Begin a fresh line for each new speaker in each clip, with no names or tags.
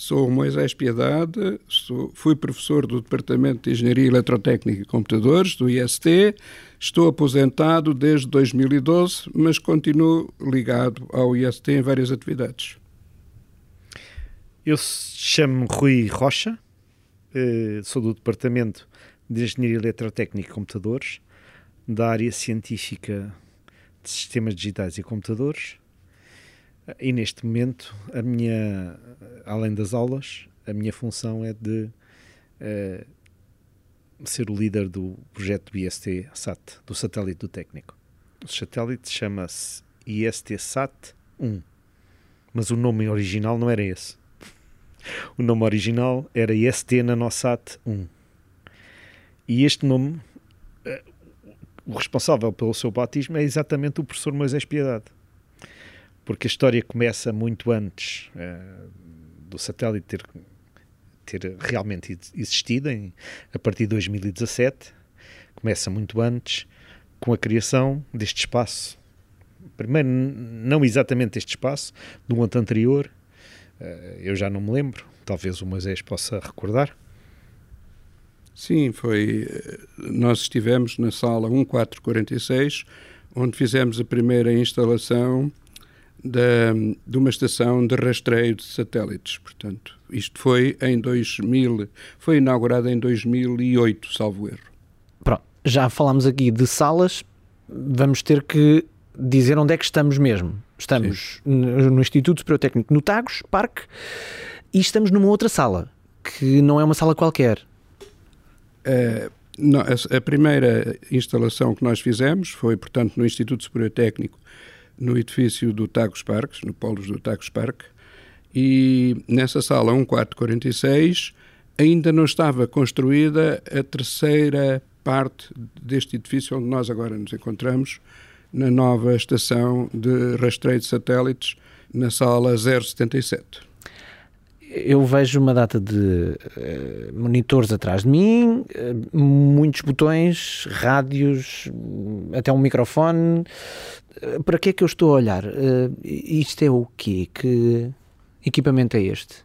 Sou Moisés Piedade, sou, fui professor do Departamento de Engenharia Eletrotécnica e Computadores, do IST. Estou aposentado desde 2012, mas continuo ligado ao IST em várias atividades.
Eu chamo-me Rui Rocha, eh, sou do Departamento de Engenharia Eletrotécnica e Computadores, da área científica de Sistemas Digitais e Computadores e neste momento, a minha, além das aulas, a minha função é de uh, ser o líder do projeto do IST SAT, do satélite do técnico. O satélite chama-se IST SAT 1, mas o nome original não era esse. O nome original era IST Nanosat 1. E este nome, uh, o responsável pelo seu batismo é exatamente o professor Moisés Piedade porque a história começa muito antes uh, do satélite ter, ter realmente existido, em, a partir de 2017. Começa muito antes com a criação deste espaço. Primeiro, não exatamente este espaço, um ano anterior, uh, eu já não me lembro, talvez o Moisés possa recordar.
Sim, foi. Eh, nós estivemos na sala 1446, onde fizemos a primeira instalação da, de uma estação de rastreio de satélites. Portanto, isto foi em 2000, foi inaugurado em 2008, salvo erro.
Pronto, já falámos aqui de salas, vamos ter que dizer onde é que estamos mesmo. Estamos no, no Instituto Superior Técnico no Tagos, Parque, e estamos numa outra sala, que não é uma sala qualquer.
Uh, não, a, a, primeira instalação que nós fizemos foi, portanto, no Instituto Superior Técnico no edifício do Tagus Parques, no Polos do Tagus Parque, e nessa sala 1446 ainda não estava construída a terceira parte deste edifício onde nós agora nos encontramos, na nova estação de rastreio de satélites, na sala 077
eu vejo uma data de uh, monitores atrás de mim, uh, muitos botões, rádios, até um microfone. Uh, para que é que eu estou a olhar? isto é o quê? Que equipamento é este?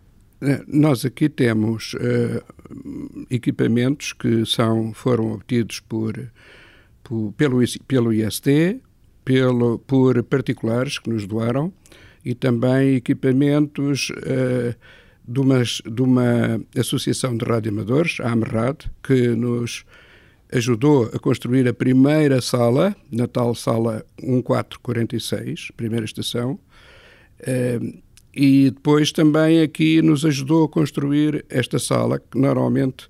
Nós aqui temos equipamentos que são, foram obtidos por, por, pelo, pelo IST, pelo, por particulares que nos doaram e também equipamentos de uma, de uma associação de radioamadores, a AMRAD, que nos ajudou a construir a primeira sala, na tal sala 1446, primeira estação, eh, e depois também aqui nos ajudou a construir esta sala, que normalmente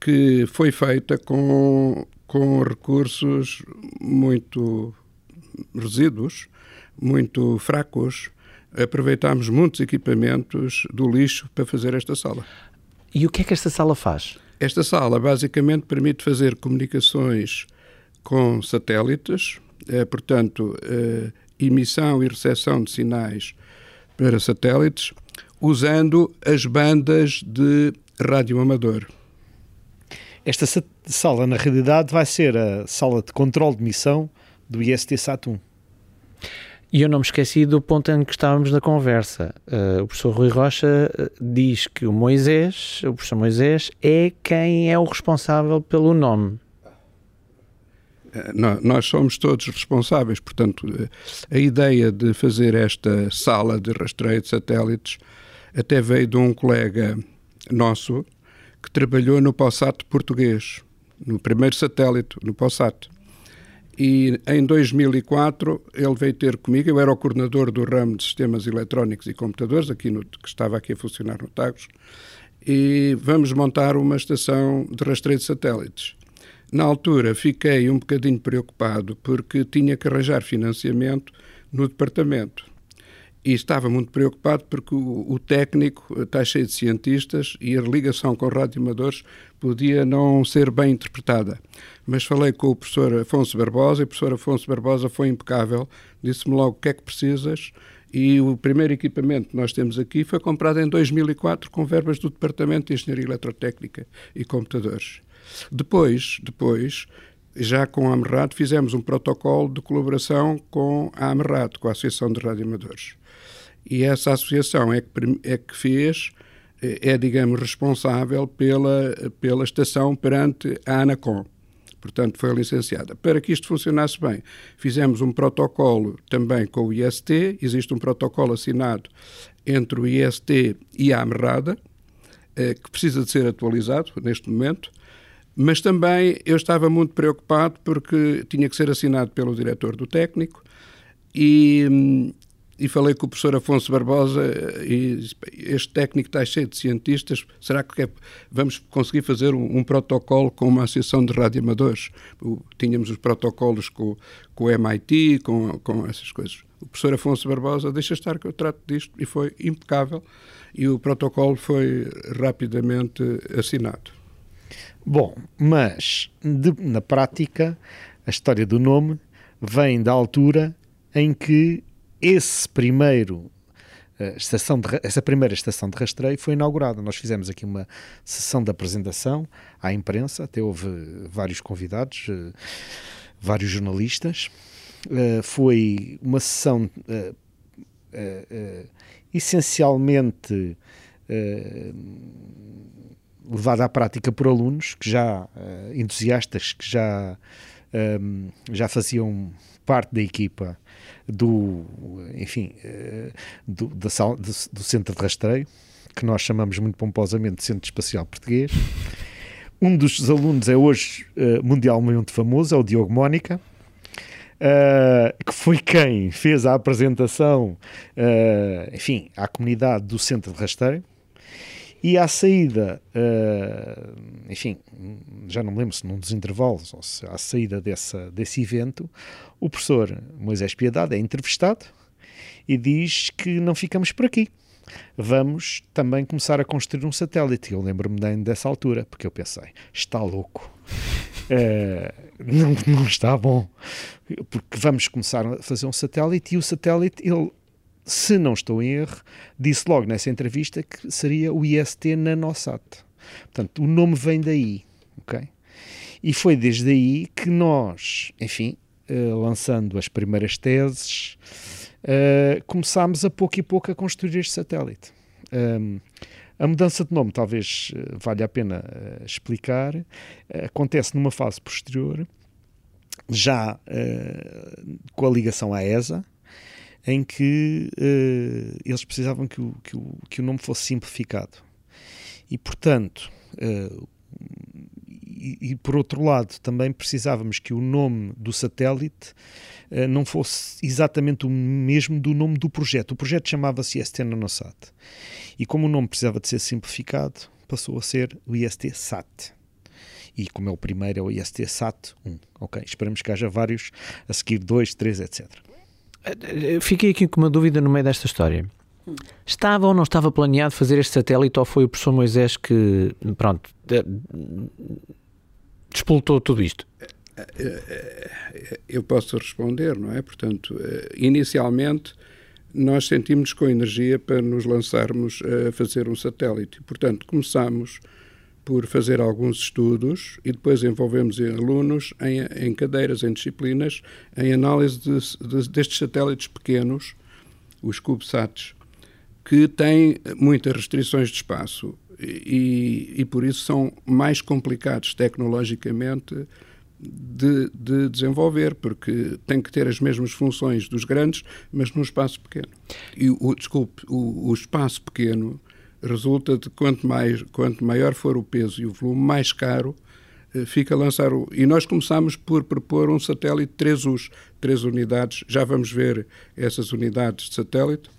que foi feita com, com recursos muito resíduos, muito fracos, aproveitámos muitos equipamentos do lixo para fazer esta sala.
E o que é que esta sala faz?
Esta sala basicamente permite fazer comunicações com satélites, é, portanto, é, emissão e recepção de sinais para satélites, usando as bandas de rádio amador.
Esta sala, na realidade, vai ser a sala de controle de missão do IST Saturn.
E eu não me esqueci do ponto em que estávamos na conversa. Uh, o professor Rui Rocha eh, diz que o Moisés, o professor Moisés, é quem é o responsável pelo nome.
Eh, nós somos todos responsáveis, portanto, a ideia de fazer esta sala de rastreio de satélites até veio de um colega nosso que trabalhou no POSAT português, no primeiro satélite, no POSAT. E em 2004 ele veio ter comigo, eu era o coordenador do ramo de sistemas eletrónicos e computadores, aqui no, que estava aqui a funcionar no Tagus, e vamos montar uma estação de rastreio de satélites. Na altura fiquei um bocadinho preocupado porque tinha que arranjar financiamento no departamento e estava muito preocupado porque o, o, técnico está cheio de cientistas e a ligação com radioamadores podia não ser bem interpretada. Mas falei com o professor Afonso Barbosa e o professor Afonso Barbosa foi impecável, disse-me logo o que é que precisas e o primeiro equipamento que nós temos aqui foi comprado em 2004 com verbas do Departamento de Engenharia Eletrotécnica e Computadores. Depois, depois já com a AMRAD, fizemos um protocolo de colaboração com a AMRAD, com a Associação de Radioamadores. E essa associação é que, é que fez é, digamos, responsável pela, pela estação perante a ANACOM. Portanto, foi licenciada. Para que isto funcionasse bem, fizemos um protocolo também com o IST. Existe um protocolo assinado entre o IST e a Amerrada, eh, que precisa de ser atualizado neste momento. Mas também eu estava muito preocupado porque tinha que ser assinado pelo diretor do técnico e, hum, e falei com o professor Afonso Barbosa e este técnico está cheio de cientistas, será que é, vamos conseguir fazer um, um, protocolo com uma associação de radioamadores? Tínhamos os protocolos com, com o MIT, com, com essas coisas. O professor Afonso Barbosa, deixa estar que eu trato disto, e foi impecável, e o protocolo foi rapidamente assinado.
Bom, mas de, na prática, a história do nome vem da altura em que esse primeiro uh, estação de, essa primeira estação de rastreio foi inaugurada. Nós fizemos aqui uma sessão de apresentação à imprensa, até houve vários convidados, uh, vários jornalistas. Uh, foi uma sessão essencialmente levada à prática por alunos que já entusiastas que já já faziam parte da equipa do, enfim, eh, do, do, do centro de rastreio, que nós chamamos muito pomposamente de Centro Espacial Português. Um dos alunos é hoje uh, mundialmente famoso, é o Diogo Mónica, uh, que foi quem fez a apresentação, uh, enfim, à comunidade do Centro de Rastreio. E à saída, uh, enfim, já não me lembro se num dos intervalos ou se à saída dessa, desse evento, o professor Moisés Piedade é entrevistado e diz que não ficamos por aqui. Vamos também começar a construir um satélite. Eu lembro-me dessa altura, porque eu pensei, está louco. Uh, não, não está bom, porque vamos começar a fazer um satélite e o satélite ele se não estou em erro, disse logo nessa entrevista que seria o IST Nanosat. Portanto, o nome vem daí, ok? E foi desde aí que nós, enfim, uh, lançando as primeiras teses, uh, começámos a pouco e pouco a construir este satélite. A mudança de nome talvez uh, valha a pena explicar. acontece numa fase posterior, já com a ligação à ESA, em que uh, eles precisavam que o, que, o, que o nome fosse simplificado. E, portanto, uh, e, e, por outro lado, também precisávamos que o nome do satélite uh, não fosse exatamente o mesmo do nome do projeto. O projeto chamava-se IST Nanosat. E como o nome precisava de ser simplificado, passou a ser o IST SAT. E como é o primeiro, é o IST SAT 1. Ok, esperamos que haja vários, a seguir 2, 3, etc.
Fiquei aqui com uma dúvida no meio desta história. Estava ou não estava planeado fazer este satélite ou foi o professor Moisés que, pronto, despoltou tudo isto?
Eu posso responder, não é? Portanto, inicialmente nós sentimos com energia para nos lançarmos a fazer um satélite. Portanto, começámos por fazer alguns estudos e depois envolvemos alunos em, em cadeiras, em disciplinas, em análise de, de, destes satélites pequenos, os CubeSats, que têm muitas restrições de espaço e, e por isso são mais complicados tecnologicamente de, de, desenvolver, porque tem que ter as mesmas funções dos grandes, mas num espaço pequeno. E o, desculpe, o, o espaço pequeno resulta de quanto, mais, quanto maior for o peso e o volume, mais caro eh, fica a lançar o... E nós começamos por propor um satélite 3Us, três unidades, já vamos ver essas unidades de satélite,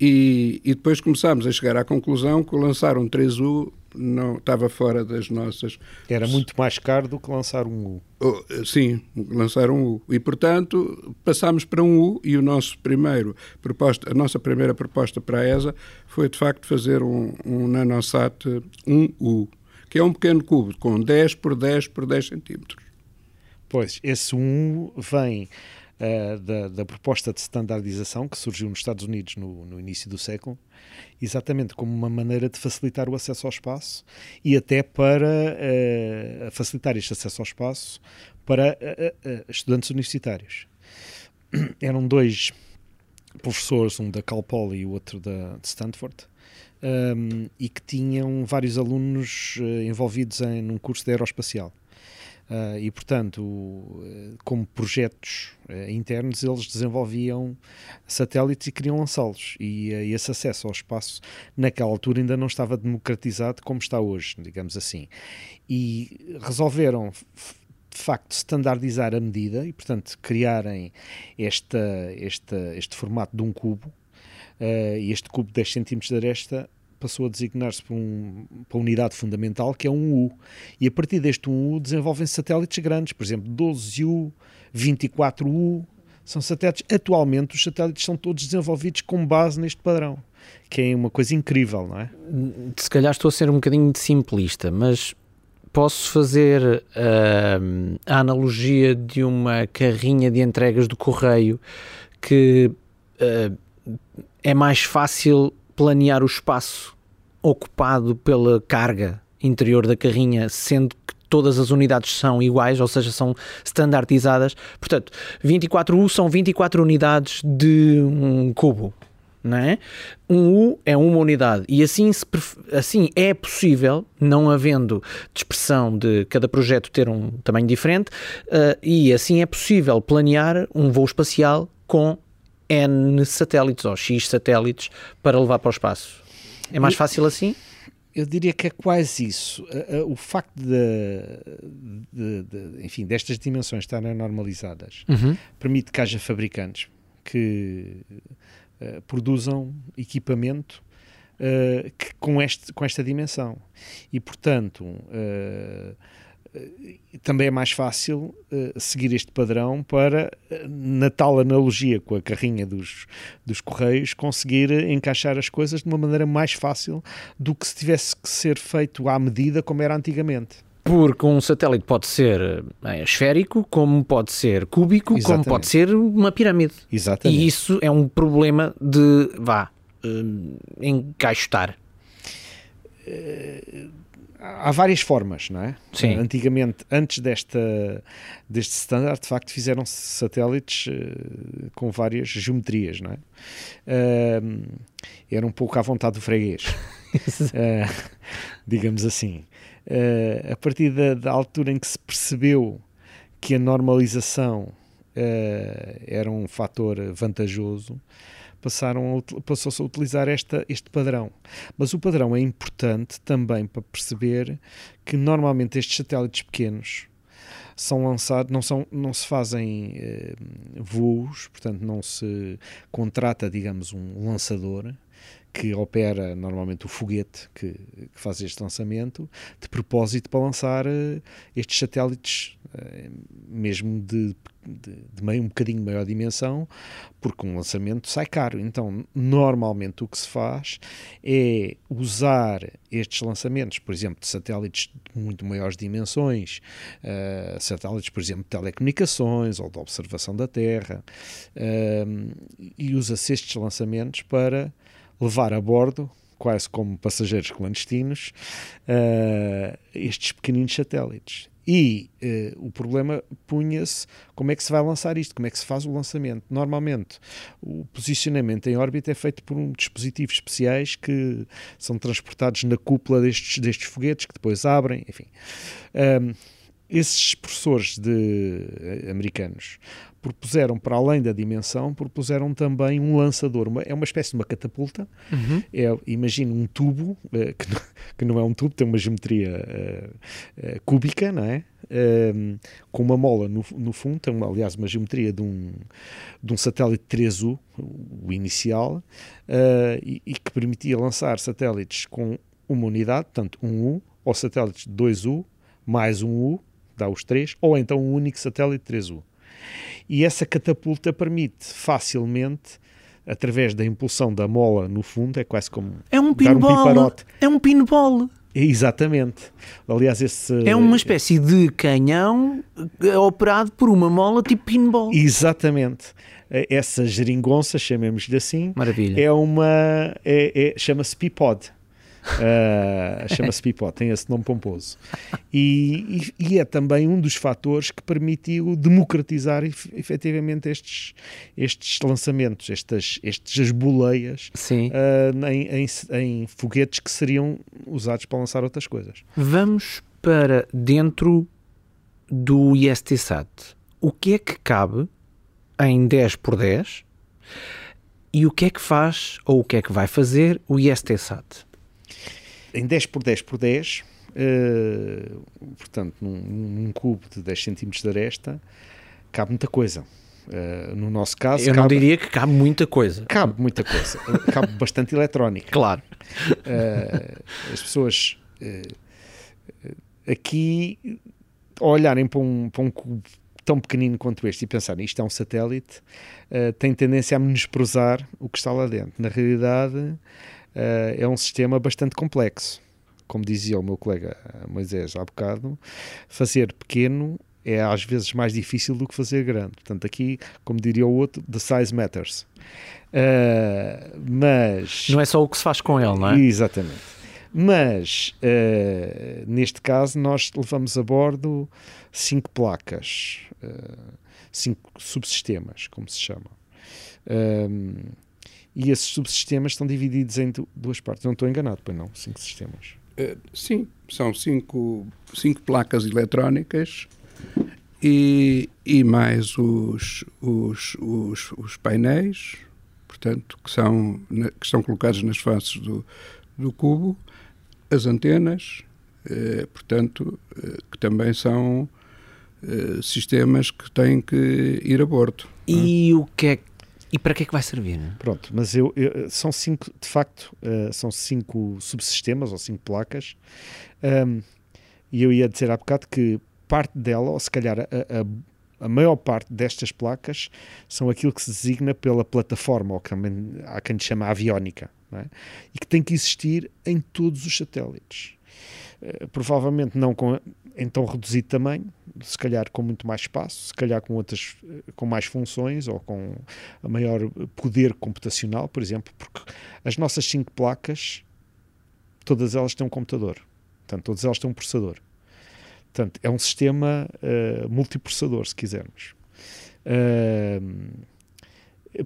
e, e depois começámos a chegar à conclusão que lançar um 3U não estava fora das nossas.
Era muito mais caro do que lançar um U.
Oh, sim, lançar um U. E portanto passámos para um U e o nosso primeiro proposta, a nossa primeira proposta para a ESA foi de facto fazer um, um nanosat 1U, que é um pequeno cubo com 10 por 10 por 10 centímetros.
Pois, esse 1U vem uh, da, da, proposta de standardização que surgiu nos Estados Unidos no, no, início do século, exatamente como uma maneira de facilitar o acesso ao espaço e até para uh, facilitar este acesso ao espaço para uh, estudantes universitários. Eram dois professores, um da Cal Poly e o outro da, de Stanford, um, e que tinham vários alunos envolvidos em num curso de aeroespacial. Uh, e, portanto, uh, como projetos uh, internos, eles desenvolviam satélites e queriam lançá-los. E esse acesso ao espaço, naquela altura, ainda não estava democratizado como está hoje, digamos assim. E resolveram, de facto, standardizar a medida e, portanto, criarem esta, esta, este formato de um cubo. E este cubo de 10 cm de aresta passou a designar-se para, um, para uma unidade fundamental que é um U. E a partir deste 1U desenvolvem satélites grandes, por exemplo, 12U, 24U, são satélites. Atualmente, os satélites são todos desenvolvidos com base neste padrão, que é uma coisa incrível, não é?
Se calhar estou a ser um bocadinho simplista, mas posso fazer uh, a analogia de uma carrinha de entregas do correio que uh, é mais fácil planear o espaço ocupado pela carga interior da carrinha, sendo que todas as unidades são iguais, ou seja, são standardizadas. Portanto, 24U são 24 unidades de um cubo. Não é? Um U é uma unidade e assim, se, assim é possível, não havendo dispersão de cada projeto ter um tamanho diferente, uh, e assim é possível planear um voo espacial com N satélites ou X satélites para levar para o espaço. É mais fácil assim?
Eu diria que é quase isso. O facto de, de, de enfim, destas dimensões estarem normalizadas uhum. permite que haja fabricantes que uh, produzam equipamento uh, que, com, este, com esta dimensão. E, portanto, uh, também é mais fácil uh, seguir este padrão para, uh, na tal analogia com a carrinha dos, dos Correios, conseguir encaixar as coisas de uma maneira mais fácil do que se tivesse que ser feito à medida como era antigamente.
Porque um satélite pode ser é, esférico, como pode ser cúbico, Exatamente. como pode ser uma pirâmide.
Exatamente.
E isso é um problema de, vá, uh, encaixotar.
Uh, há várias formas, não é?
Sim.
Antigamente, antes desta, deste standard, de facto, fizeram satélites uh, com várias geometrias, não é? Uh, era um pouco à vontade do freguês, uh, digamos assim. Eh, a partir da, da, altura em que se percebeu que a normalização era um fator vantajoso, passaram passou-se a utilizar esta, este padrão. Mas o padrão é importante também para perceber que normalmente estes satélites pequenos são lançados, não, são, não se fazem eh, voos, portanto não se contrata, digamos, um lançador que opera normalmente o foguete que, que, faz este lançamento, de propósito para lançar uh, estes satélites, uh, mesmo de, de, de, meio, um bocadinho maior dimensão, porque um lançamento sai caro. Então, normalmente o que se faz é usar estes lançamentos, por exemplo, de satélites de muito maiores dimensões, uh, satélites, por exemplo, de telecomunicações ou de observação da Terra, e usa-se estes lançamentos para levar a bordo, quase como passageiros clandestinos, uh, estes pequeninos satélites. E uh, o problema punha-se como é que se vai lançar isto, como é que se faz o lançamento. Normalmente, o posicionamento em órbita é feito por um dispositivos especiais que são transportados na cúpula destes, destes foguetes, que depois abrem, enfim. Um, esses professores de, eh, americanos propuseram, para além da dimensão, propuseram também um lançador. Uma, é uma espécie de uma catapulta.
Uhum.
É, imagina um tubo, uh, que, não, que, não, é um tubo, tem uma geometria uh, uh, cúbica, não é? Ehm, com uma mola no, no fundo, tem, uma, aliás, uma geometria de um, de um satélite 3U, o inicial, e, e, que permitia lançar satélites com uma unidade, portanto, um U, ou satélites 2U, mais um U, dá os três, ou então um único satélite 3U. E essa catapulta permite facilmente através da impulsão da mola no fundo, é quase como
é um pinball, um é um pinball.
Exatamente. Aliás, esse
é uma espécie de canhão eh, operado por uma mola tipo pinball.
Exatamente. Essa geringonça, chamemos-lhe assim,
Maravilha.
é uma é, é chama-se Pipod. Uh, Chama-se Pipó, tem esse nome pomposo. E, e, e, é também um dos fatores que permitiu democratizar efetivamente estes, estes lançamentos, estas, estas boleias uh, em, em, em foguetes que seriam usados para lançar outras coisas.
Vamos para dentro do ISTSAT. O que é que cabe em 10 por 10 e o que é que faz ou o que é que vai fazer o ISTSAT?
Em 10 por 10 por 10, uh, portanto, num, num, cubo de 10 cm de aresta, cabe muita coisa. Uh, no nosso caso.
Eu
cabe,
não diria que cabe muita coisa.
Cabe muita coisa. cabe bastante eletrónica.
Claro.
Uh, as pessoas aqui olharem para um, para um cubo tão pequenino quanto este e pensar isto é um satélite, tem tendência a menosprezar o que está lá dentro. Na realidade, uh, é um sistema bastante complexo. Como dizia o meu colega Moisés há bocado, fazer pequeno é às vezes mais difícil do que fazer grande. Portanto, aqui, como diria o outro, the size matters. Uh, mas.
Não é só o que se faz com ele, não é?
Exatamente. Mas, uh, neste caso, nós levamos a bordo cinco placas, uh, cinco subsistemas, como se chama. Um, e esses subsistemas estão divididos em duas partes. Não estou enganado, pois não? Cinco sistemas.
Uh, sim, são cinco, cinco placas eletrónicas e, e mais os, os, os, os painéis, portanto, que são, que são colocados nas faces do, do cubo as antenas, eh, portanto, eh, que também são eh, sistemas que têm que ir a bordo.
E o que é e para que é que vai servir?
Pronto, mas eu, eu são cinco, de facto, uh, são cinco subsistemas ou cinco placas, um, e eu ia dizer há bocado que parte dela, ou se calhar a, a, a, maior parte destas placas, são aquilo que se designa pela plataforma, ou que também há quem chama aviónica é? e que tem que existir em todos os satélites. Uh, provavelmente não com, em tão reduzido tamanho, se calhar com muito mais espaço, se calhar com outras eh, com mais funções ou com maior poder computacional, por exemplo, porque as nossas cinco placas, todas elas têm um computador, portanto, todas elas têm um processador. Portanto, é um sistema uh, multiprocessador, se quisermos. Uh,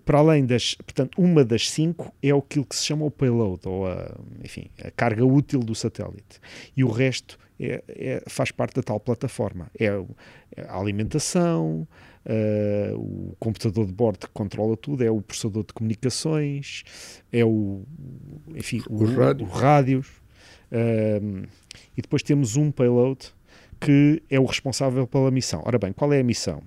para além das, portanto, uma das cinco é aquilo que se chama o payload, ou a, enfim, a carga útil do satélite. E o resto é, é, faz parte da tal plataforma. É, é a alimentação, uh, o computador de bordo que controla tudo, é o processador de comunicações, é o, enfim, o. O rádios uh, e depois temos um payload que é o responsável pela missão. Ora bem, qual é a missão?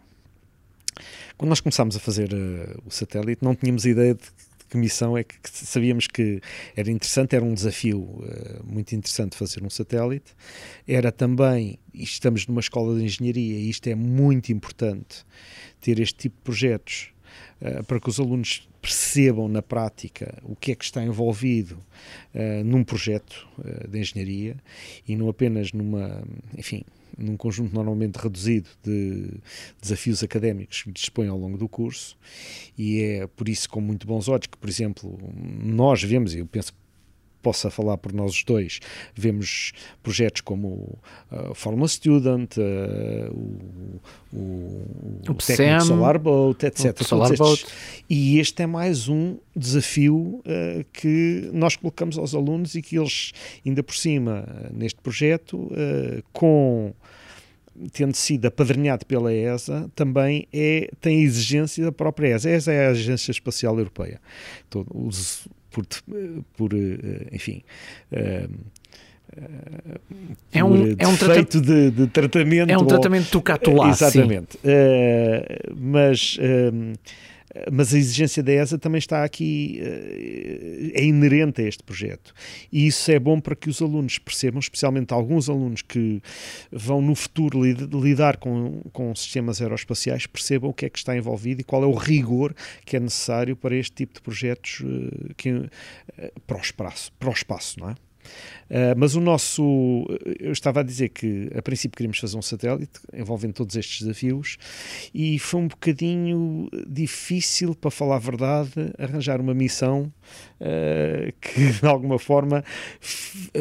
Quando nós começámos a fazer uh, o satélite, não tínhamos ideia de que missão é que, que, sabíamos que era interessante, era um desafio uh, muito interessante fazer um satélite. Era também, estamos numa escola de engenharia, e isto é muito importante, ter este tipo de projetos uh, para que os alunos percebam na prática o que é que está envolvido uh, num projeto de engenharia e não apenas numa, enfim, num conjunto normalmente reduzido de desafios académicos que dispõe ao longo do curso, e é por isso com muito bons olhos que, por exemplo, nós vemos, e eu penso que possa falar por nós os dois, vemos projetos como uh, Fórmula Student, uh, o, o, o, o Técnico Solar Boat, etc.
Solar Boat.
E este é mais um desafio uh, que nós colocamos aos alunos e que eles, ainda por cima, neste projeto, uh, com tendo sido apadrinhado pela ESA, também é, tem a exigência da própria ESA. A ESA é a Agência Espacial Europeia. Todo, os, por, por eh, enfim.
Eh, é um,
é um tratamento de, de, tratamento.
É um tratamento ou, tocato lá,
Exatamente. Uh, mas mas a exigência da ESA também está aqui, eh, é inerente a este projeto. E isso é bom para que os alunos percebam, especialmente alguns alunos que vão no futuro lidar com, com sistemas aeroespaciais, percebam o que é que está envolvido e qual é o rigor que é necessário para este tipo de projetos eh, que, eh, para, o espaço, para o espaço, não é? Uh, mas o nosso. Eu estava a dizer que a princípio queríamos fazer um satélite envolvendo todos estes desafios e foi um bocadinho difícil, para falar a verdade, arranjar uma missão uh, que de alguma forma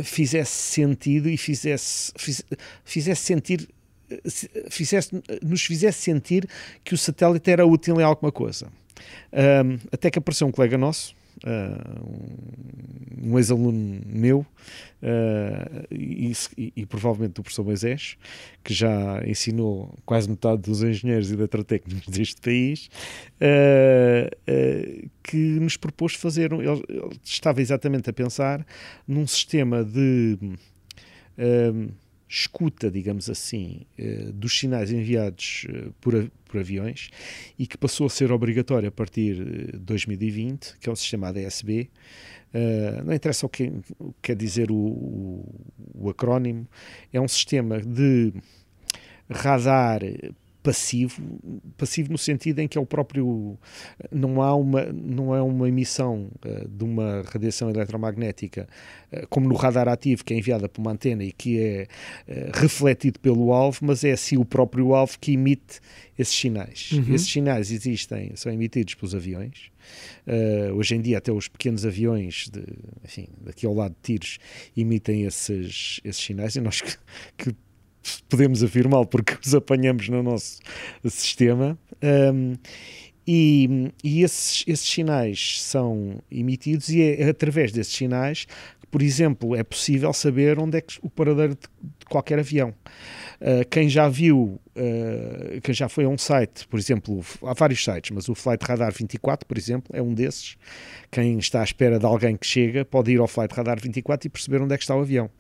fizesse sentido e fizesse, fizesse sentir fizesse, nos fizesse sentir que o satélite era útil em alguma coisa. Um, até que apareceu um colega nosso, uh, um ex-aluno meu, uh, e, e, e, provavelmente do professor Moisés, que já ensinou quase metade dos engenheiros e eletrotécnicos deste país, uh, que nos propôs fazer. Ele, ele, estava exatamente a pensar num sistema de escuta, digamos assim, eh, dos sinais enviados eh, por, aviões e que passou a ser obrigatório a partir de 2020, que é o sistema ADSB. Não interessa o que quer dizer o, o, o acrónimo, é um sistema de radar passivo, passivo no sentido em que é o próprio não há uma não é uma emissão uh, de uma radiação eletromagnética uh, como no radar ativo que é enviada por uma antena e que é uh, refletido pelo alvo, mas é assim o próprio alvo que emite esses sinais. Uhum. Esses sinais existem, são emitidos pelos aviões. hoje em dia até os pequenos aviões de, enfim, daqui ao lado de tiros emitem esses, esses sinais e nós que, que podemos afirmá-lo porque os apanhamos no nosso sistema. Um, e, e esses, esses, sinais são emitidos e é através desses sinais que, por exemplo, é possível saber onde é que o paradeiro de, de qualquer avião. Uh, quem já viu, uh, quem já foi a um site, por exemplo, há vários sites, mas o Flight Radar 24, por exemplo, é um desses. Quem está à espera de alguém que chega pode ir ao Flight Radar 24 e perceber onde é que está o avião.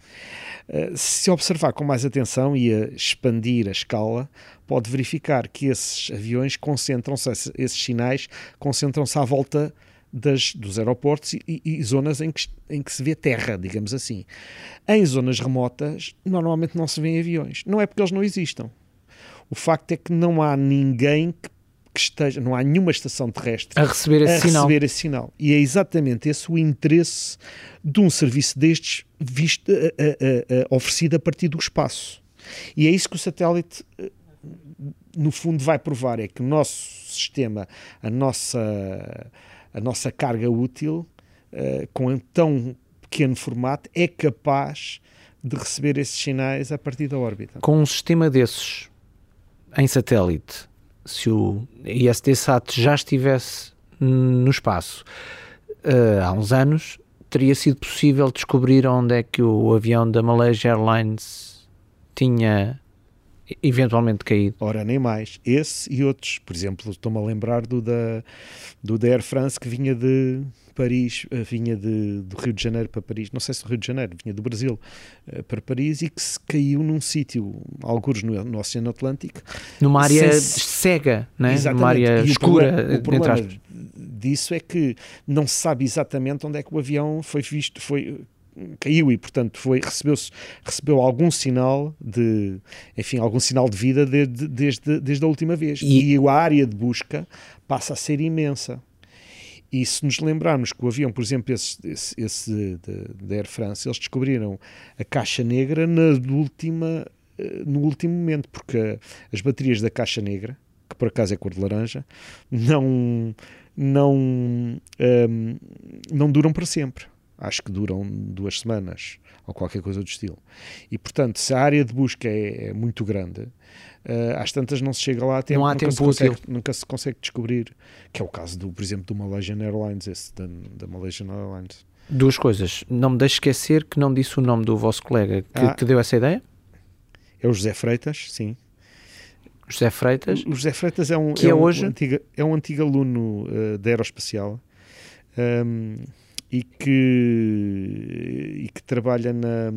Uh, se observar com mais atenção e a expandir a escala, pode verificar que esses aviões concentram-se, esses sinais concentram-se à volta das, dos aeroportos e, e, zonas em que, em que se vê terra, digamos assim. Em zonas remotas, normalmente não se vê aviões. Não é porque eles não existam. O facto é que não há ninguém que, que esteja, não há nenhuma estação terrestre
a receber esse,
a
sinal.
Receber esse sinal. E é exatamente esse o interesse de um serviço destes visto, oferecido a partir do espaço. E é isso que o satélite eh, no fundo vai provar é que o nosso sistema, a nossa a nossa carga útil, uh, com tão pequeno formato, é capaz de receber esses sinais a partir da órbita.
Com um sistema desses em satélite, se o ISDSat já estivesse no espaço uh, há uns anos, teria sido possível descobrir onde é que o avião da Malaysia Airlines tinha eventualmente caído.
Ora, nem mais. Esse e outros. Por exemplo, estou-me a lembrar do da, do da Air France que vinha de Paris, eh, vinha de, do Rio de Janeiro para Paris, não sei se do Rio de Janeiro, vinha do Brasil uh, para Paris e que se caiu num sítio, alguns no, no, Oceano Atlântico.
Numa área sem... cega, né? numa área e escura.
O problema, o problema disso é que não se sabe exatamente onde é que o avião foi visto, foi caiu e, portanto, foi, recebeu, recebeu algum sinal de, enfim, algum sinal de vida desde, desde, desde a última vez. E... e a área de busca passa a ser imensa. E se nos lembrarmos que o avião, por exemplo, esse, esse, esse da Air France, eles descobriram a caixa negra na última, eh, no último momento, porque as baterias da caixa negra, que por acaso é cor de laranja, não, não, um, ehm, não duram para sempre acho que duram duas semanas ou qualquer coisa do estilo. E portanto, se a área de busca é, é muito grande, uh, às tantas não se chega lá a tempo,
não há
nunca,
tempo
se consegue, nunca se consegue descobrir, que é o caso, do, por exemplo, do Malaysian Airlines, esse da, da Malaysian Airlines.
Duas coisas. Não me deixe esquecer que não me disse o nome do vosso colega que, ah, que deu essa ideia.
É o José Freitas, sim.
José Freitas.
O José Freitas é um,
que é,
é um,
hoje?
antigo, é um antigo aluno uh, da Aeroespacial. Um, e que, e que trabalha na,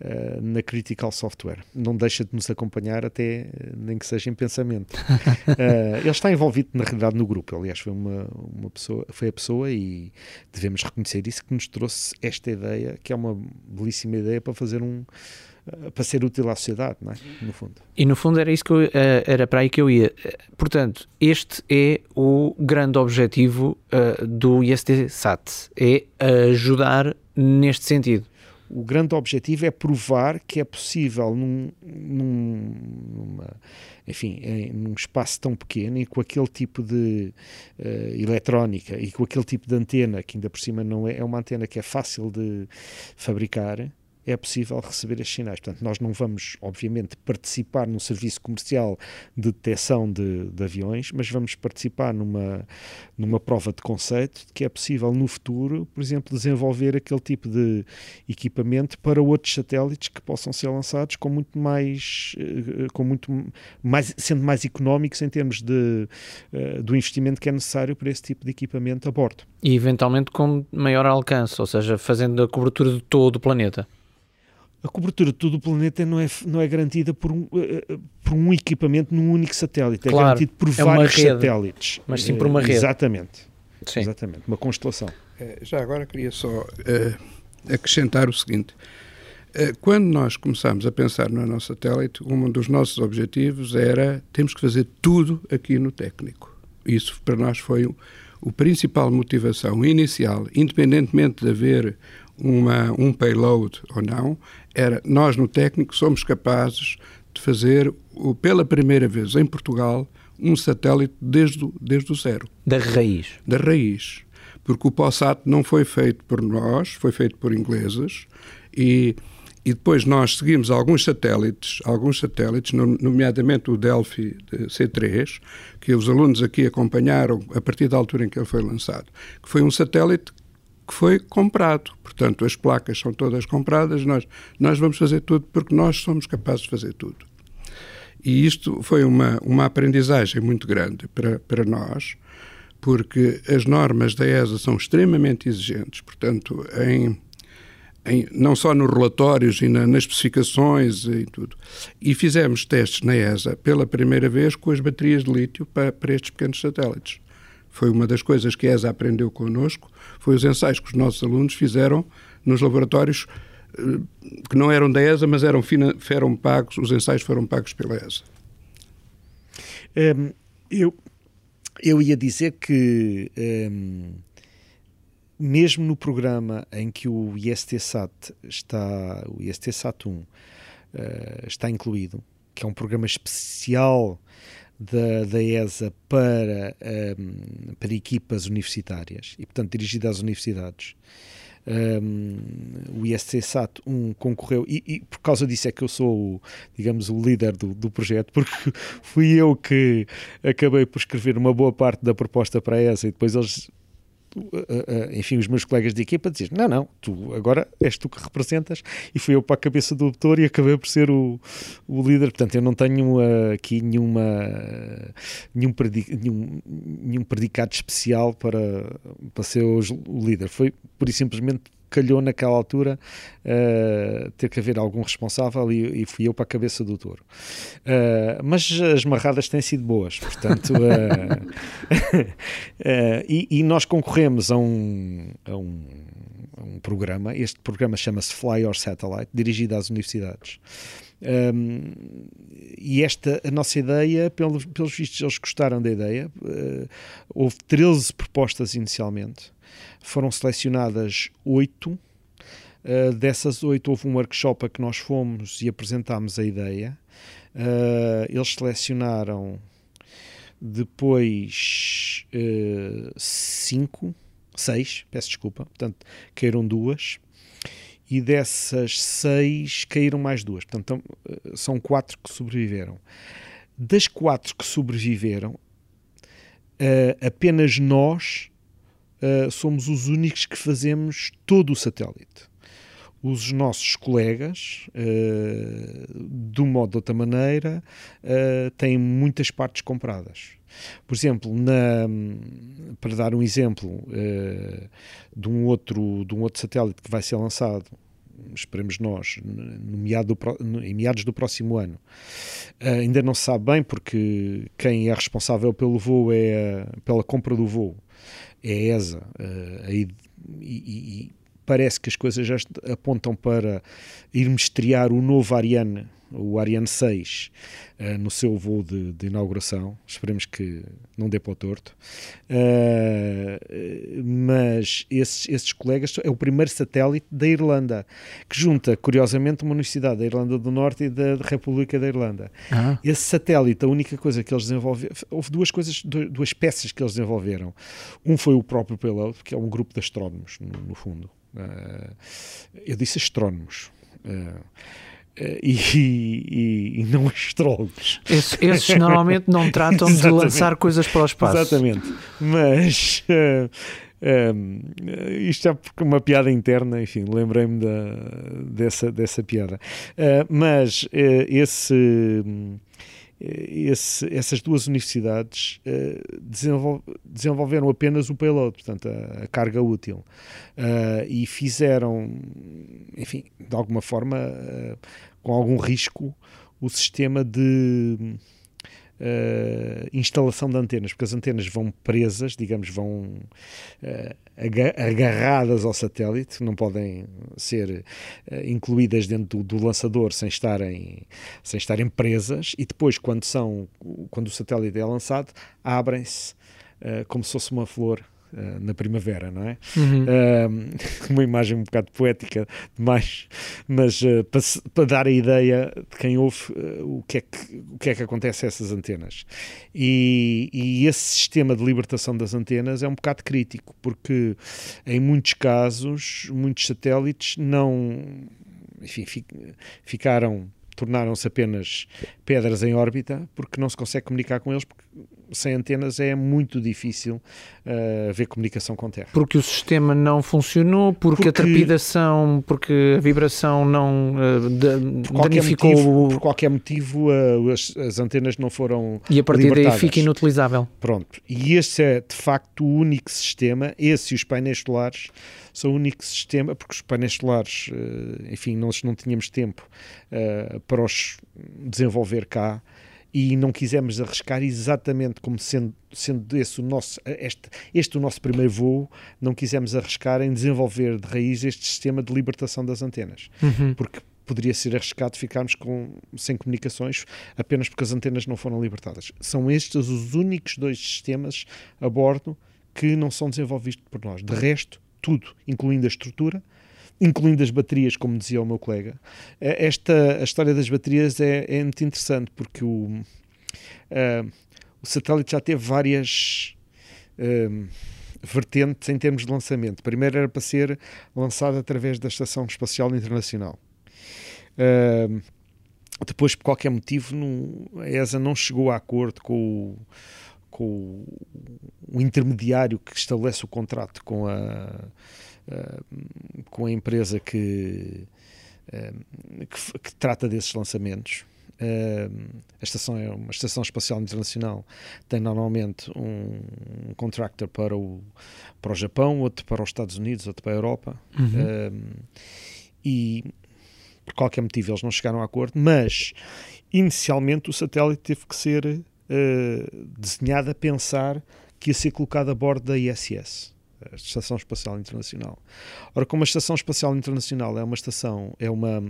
eh, na Critical Software. Não deixa de nos acompanhar até, nem que seja em pensamento. uh, ele está envolvido, na realidade, no grupo. Aliás, foi, uma, uma pessoa, foi a pessoa, e devemos reconhecer isso, que nos trouxe esta ideia, que é uma belíssima ideia para fazer um eh, para ser útil à sociedade, não é? no fundo.
E no fundo era isso que eu, eh, era para aí que eu ia. Portanto, este é o grande objetivo uh, do ISD-SAT, é ajudar neste sentido.
O grande objetivo é provar que é possível num, num, numa, enfim, em, num espaço tão pequeno e com aquele tipo de uh, eletrónica e com aquele tipo de antena, que ainda por cima não é, é uma antena que é fácil de fabricar, é possível receber estes sinais. Portanto, nós não vamos, obviamente, participar num serviço comercial de detecção de, de, aviões, mas vamos participar numa, numa prova de conceito de que é possível no futuro, por exemplo, desenvolver aquele tipo de equipamento para outros satélites que possam ser lançados com muito mais, eh, com muito mais sendo mais económicos em termos de, uh, do investimento que é necessário para esse tipo de equipamento a bordo.
E eventualmente com maior alcance, ou seja, fazendo a cobertura de todo o planeta
a cobertura de todo o planeta não é, não é garantida por um, uh, por um equipamento num único satélite, é claro, garantido por é vários rede, satélites.
Mas sim por uma rede.
Exatamente. Sim. Exatamente, uma constelação.
Já agora queria só uh, acrescentar o seguinte. Quando nós começámos a pensar no nosso satélite, um dos nossos objetivos era temos que fazer tudo aqui no técnico. Isso para nós foi o, o principal motivação inicial, independentemente de haver uma, um payload ou não, era nós no técnico somos capazes de fazer o, pela primeira vez em Portugal um satélite desde, desde o zero.
Da raiz.
Da raiz. Porque o POSAT não foi feito por nós, foi feito por ingleses e, e depois nós seguimos alguns satélites, alguns satélites, nomeadamente o Delphi C3, que os alunos aqui acompanharam a partir da altura em que ele foi lançado, que foi um satélite que foi comprado. Portanto, as placas são todas compradas, nós, nós vamos fazer tudo porque nós somos capazes de fazer tudo. E isto foi uma, uma aprendizagem muito grande para, para nós, porque as normas da ESA são extremamente exigentes, portanto, em, em, não só nos relatórios e na, nas especificações e tudo. E fizemos testes na ESA pela primeira vez com as baterias de lítio para, para estes pequenos satélites. Foi uma das coisas que a ESA aprendeu connosco, foi os ensaios que os nossos alunos fizeram nos laboratórios eh, que não eram da ESA, mas eram, foram pagos, os ensaios foram pagos pela ESA.
Um, eu, eu ia dizer que um, mesmo no programa em que o IST-SAT está, o IST-SAT 1 uh, eh, está incluído, que é um programa especial da, da ESA para, um, para equipas universitárias e, portanto, dirigida às universidades. Um, o ISC SAT 1 concorreu e, e, por causa disso é que eu sou o, digamos o líder do, do projeto porque fui eu que acabei por escrever uma boa parte da proposta para a ESA e depois eles enfim, os meus colegas de equipa diziam: Não, não, tu agora és tu que representas. E fui eu para a cabeça do doutor e acabei por ser o, o líder. Portanto, eu não tenho uh, aqui nenhuma, nenhum, nenhum, nenhum predicado especial para, para ser o líder. Foi por e simplesmente calhou naquela altura uh, ter que haver algum responsável e, e, fui eu para a cabeça do touro. Uh, mas as marradas têm sido boas, portanto. Uh, e, e, nós concorremos a um, a um, um programa, este programa chama-se Fly or Satellite, dirigido às universidades. Um, e esta, a nossa ideia, pelos, pelos vistos, eles gostaram da ideia. Uh, houve 13 propostas inicialmente, foram selecionadas oito. Uh, dessas oito, houve um workshop a que nós fomos e apresentámos a ideia. Uh, eles selecionaram depois uh, cinco, seis, peço desculpa, portanto, caíram duas. E dessas seis caíram mais duas, portanto, são quatro que sobreviveram. Das quatro que sobreviveram, apenas nós uh, somos os únicos que fazemos todo o satélite. Os nossos colegas, uh, de um modo ou de outra maneira, uh, têm muitas partes compradas. Por exemplo, na, para dar um exemplo de, um outro, de um outro satélite que vai ser lançado, esperemos nós, no meado do, em meados do próximo ano. Uh, ainda não se sabe bem, porque quem é responsável pelo voo é pela compra do voo é a ESA. Uh, e, e, parece que as coisas já apontam para irmos estrear o novo Ariane, o Ariane 6, uh, no seu voo de, de, inauguração. Esperemos que não dê para o torto. Uh, mas esses, esses colegas é o primeiro satélite da Irlanda, que junta, curiosamente, uma universidade da Irlanda do Norte e da República da Irlanda. Ah. Esse satélite, a única coisa que eles desenvolveram, houve duas coisas, duas peças que eles desenvolveram. Um foi o próprio payload, que é um grupo de astrónomos, no, no fundo. Uh, eu disse astrónomos. Uh, e, e, e, não astrólogos.
Esses, esses normalmente não tratam de lançar coisas para o espaço.
Exatamente. Mas uh, uh, isto é porque uma piada interna, enfim, lembrei-me dessa, dessa piada. Uh, mas esse esse, essas duas universidades uh, desenvol, desenvolveram apenas o payload, portanto, a, a carga útil, uh, e fizeram, enfim, de alguma forma, uh, com algum risco, o sistema de uh, instalação de antenas, porque as antenas vão presas, digamos, vão uh, agarradas ao satélite, não podem ser uh, incluídas dentro do, do, lançador sem estarem, sem estarem presas, e depois, quando, são, quando o satélite é lançado, abrem-se como se fosse uma flor uh, na primavera, não é? Uhum. Uh, uma imagem um bocado poética demais, mas uh, para, para, dar a ideia de quem ouve o, que é que, o que é que acontece a essas antenas. E, e esse sistema de libertação das antenas é um bocado crítico, porque em muitos casos, muitos satélites não enfim, ficaram tornaram-se apenas pedras em órbita porque não se consegue comunicar com eles porque sem antenas é muito difícil uh, haver comunicação com terra.
Porque o sistema não funcionou, porque, porque a trepidação, porque a vibração não uh, de,
por danificou... Motivo, por qualquer motivo uh, as, as, antenas não foram
E a partir libertadas. daí fica inutilizável.
Pronto. E este é de facto o único sistema, esse e os painéis solares são o único sistema, porque os painéis solares, enfim, nós não tínhamos tempo para os desenvolver cá, e não quisemos arriscar exatamente como sendo, sendo esse o nosso, este, este o nosso primeiro voo, não quisemos arriscar em desenvolver de raiz este sistema de libertação das antenas. Uhum. Porque poderia ser arriscado ficarmos com, sem comunicações apenas porque as antenas não foram libertadas. São estes os únicos dois sistemas a bordo que não são desenvolvidos por nós. De resto, tudo, incluindo a estrutura, incluindo as baterias, como dizia o meu colega. Eh, esta, a história das baterias é, é muito interessante porque o, uh, o satélite já teve várias uh, vertentes em termos de lançamento. Primeiro era para ser lançado através da Estação Espacial Internacional. Uh, depois, por qualquer motivo, não, a ESA não chegou a acordo com o, com o, o intermediário que estabelece o contrato com a uh, com a empresa que, uh, que, que, trata desses lançamentos. Uh, a estação é uma estação espacial internacional tem normalmente um contractor para o para o Japão outro para os Estados Unidos outro para a Europa uhum. e por qualquer motivo eles não chegaram a acordo mas inicialmente o satélite teve que ser desenhado a pensar que ia ser colocado a bordo da ISS a Estação Espacial Internacional. Ora, como a Estação Espacial Internacional é uma estação, é uma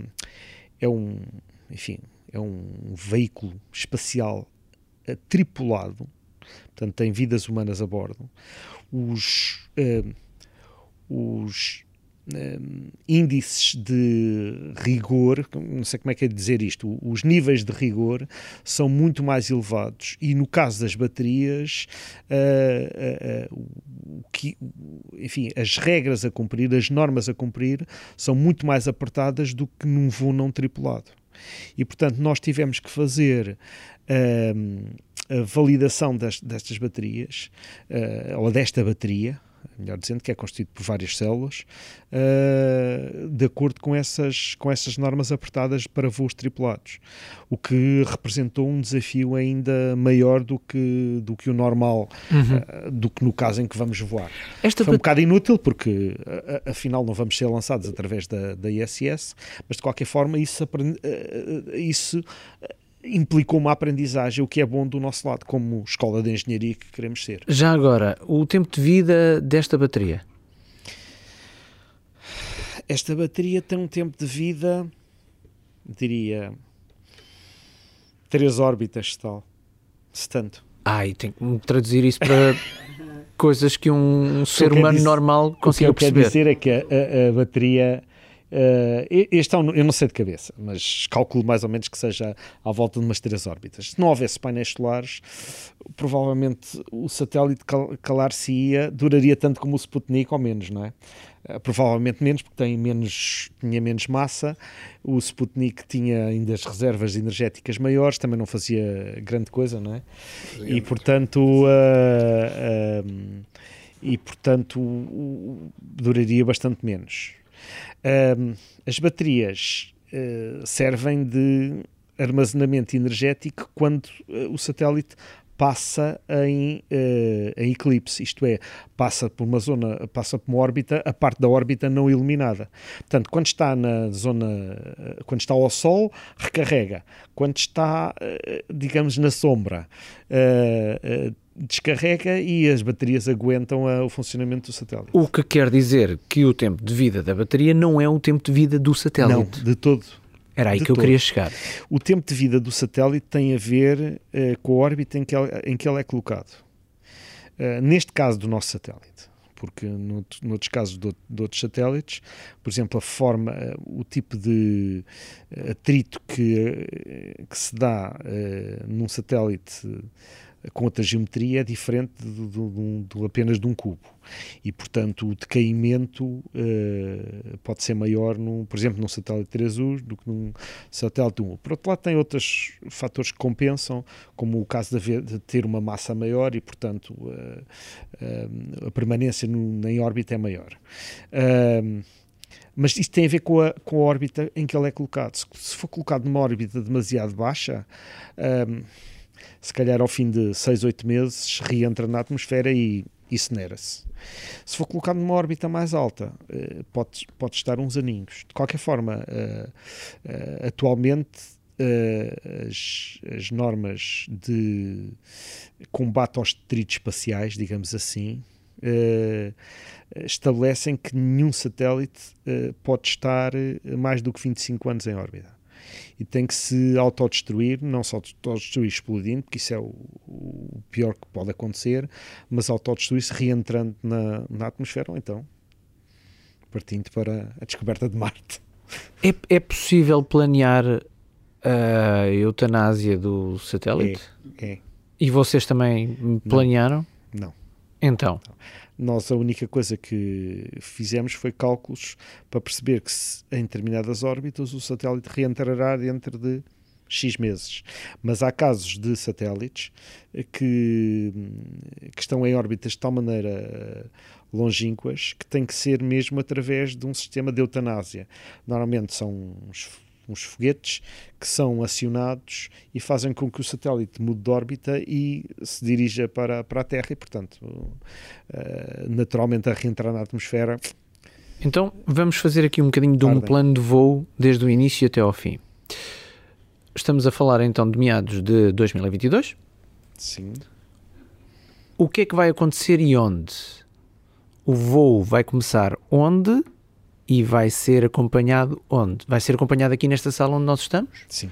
é um, enfim, é um veículo espacial tripulado, portanto tem vidas humanas a bordo. Os uh, os um, índices de rigor, não sei como é que é dizer isto, os níveis de rigor são muito mais elevados e no caso das baterias, uh, uh, uh, que, enfim, as regras a cumprir, as normas a cumprir são muito mais apertadas do que num voo não tripulado. E portanto nós tivemos que fazer a validação destas baterias, ou desta bateria, melhor dizendo, que é constituído por várias células, uh, de acordo com essas, com essas normas apertadas para voos tripulados, o que representou um desafio ainda maior do que, do que o normal, uhum. uh, do que no caso em que vamos voar. Esta Foi um bocado inútil, porque uh, afinal não vamos ser lançados através da, da ISS, mas de qualquer forma isso, isso implicou uma aprendizagem, o que é bom do nosso lado, como escola de engenharia que queremos ser.
Já agora, o tempo de vida desta bateria?
esta bateria tem um tempo de vida, diria, três órbitas, tal, se tanto.
Ai, tem que traduzir isso para coisas que um ser humano
dizer,
normal consiga
o que eu
perceber.
quero dizer é que a, a, a bateria. Uh, este é um, eu não sei de cabeça, mas calculo mais ou menos que seja à volta de umas três órbitas. Se não houvesse painéis solares, provavelmente o satélite cal, calar-se-ia, duraria tanto como o Sputnik ou menos, não é? Uh, provavelmente menos, porque tem menos, tinha menos massa. O Sputnik tinha ainda as reservas energéticas maiores, também não fazia grande coisa, não é? E portanto. Uh, e portanto duraria bastante menos. Um, as baterias uh, servem de armazenamento energético quando uh, o satélite passa em, uh, em, eclipse, isto é, passa por uma zona, passa por uma órbita, a parte da órbita não iluminada. Portanto, quando está na zona, quando está ao Sol, recarrega. Quando está, digamos, na sombra, descarrega e as baterias aguentam a, o funcionamento do satélite.
O que quer dizer que o tempo de vida da bateria não é o tempo de vida do satélite.
Não, de todo.
Era aí que eu
todo.
queria chegar.
O tempo de vida do satélite tem a ver uh, com a órbita em que ele, em que ele é colocado. Uh, neste caso do nosso satélite, porque no, noutros casos de, de, outros satélites, por exemplo, a forma, uh, o tipo de atrito que, que se dá num satélite com outra geometria é diferente do, do, do, apenas de um cubo e portanto o decaimento uh, pode ser maior, num, por exemplo, num satélite 3U do que num satélite 1. Por outro lado, tem outros fatores que compensam, como o caso de, de ter uma massa maior e portanto uh, uh, a permanência no, em órbita é maior. mas isso tem a ver com a, com a órbita em que ele é colocado. Se, se for colocado numa órbita demasiado baixa, se calhar ao fim de 6, 8 meses reentra na atmosfera e incinera-se. Se for colocado numa órbita mais alta, pode, pode estar uns aninhos. De qualquer forma, atualmente as, as normas de combate aos detritos espaciais, digamos assim, estabelecem que nenhum satélite pode estar mais do que 25 anos em órbita e tem que se autodestruir, não só autodestruir explodindo, porque isso é o, o pior que pode acontecer, mas autodestruir-se reentrando na, na atmosfera ou então partindo para a descoberta de Marte.
É, é possível planear a eutanásia do satélite?
É. é.
E vocês também planearam?
Não.
Então?
Não. Nós a única coisa que fizemos foi cálculos para perceber que em determinadas órbitas o satélite reentrará dentro de X meses. Mas há casos de satélites que, que estão em órbitas de tal maneira longínquas que tem que ser mesmo através de um sistema de eutanásia. Normalmente são uns uns foguetes que são acionados e fazem com que o satélite mude de órbita e se dirija para, para a Terra e, portanto, uh, naturalmente a reentrar na atmosfera.
Então, vamos fazer aqui um bocadinho de um Tardem. plano de voo desde o início até ao fim. Estamos a falar então de meados de 2022?
Sim.
O que é que vai acontecer e onde? O voo vai começar onde e vai ser acompanhado onde? Vai ser acompanhado aqui nesta sala onde nós estamos?
Sim.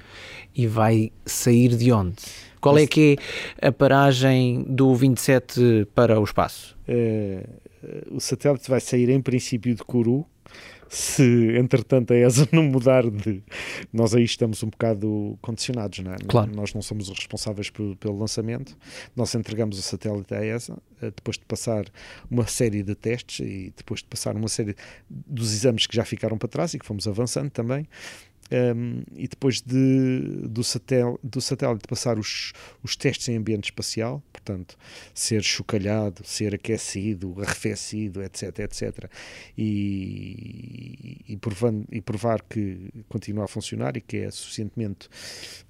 E vai sair de onde? Qual é que é a paragem do 27 para o espaço?
Uh, o satélite vai sair em princípio de Kourou, se entretanto a ESA não mudar de. Nós aí estamos um bocado condicionados, não é?
Claro.
Nós não somos os responsáveis por, pelo lançamento. Nós entregamos o satélite à ESA eh, depois de passar uma série de testes e depois de passar uma série dos exames que já ficaram para trás e que fomos avançando também. Um, e depois de, do, satel, do satélite passar os, os testes em ambiente espacial, portanto, ser chocalhado, ser aquecido, arrefecido, etc, etc, e, e, provando, e provar que continua a funcionar e que é suficientemente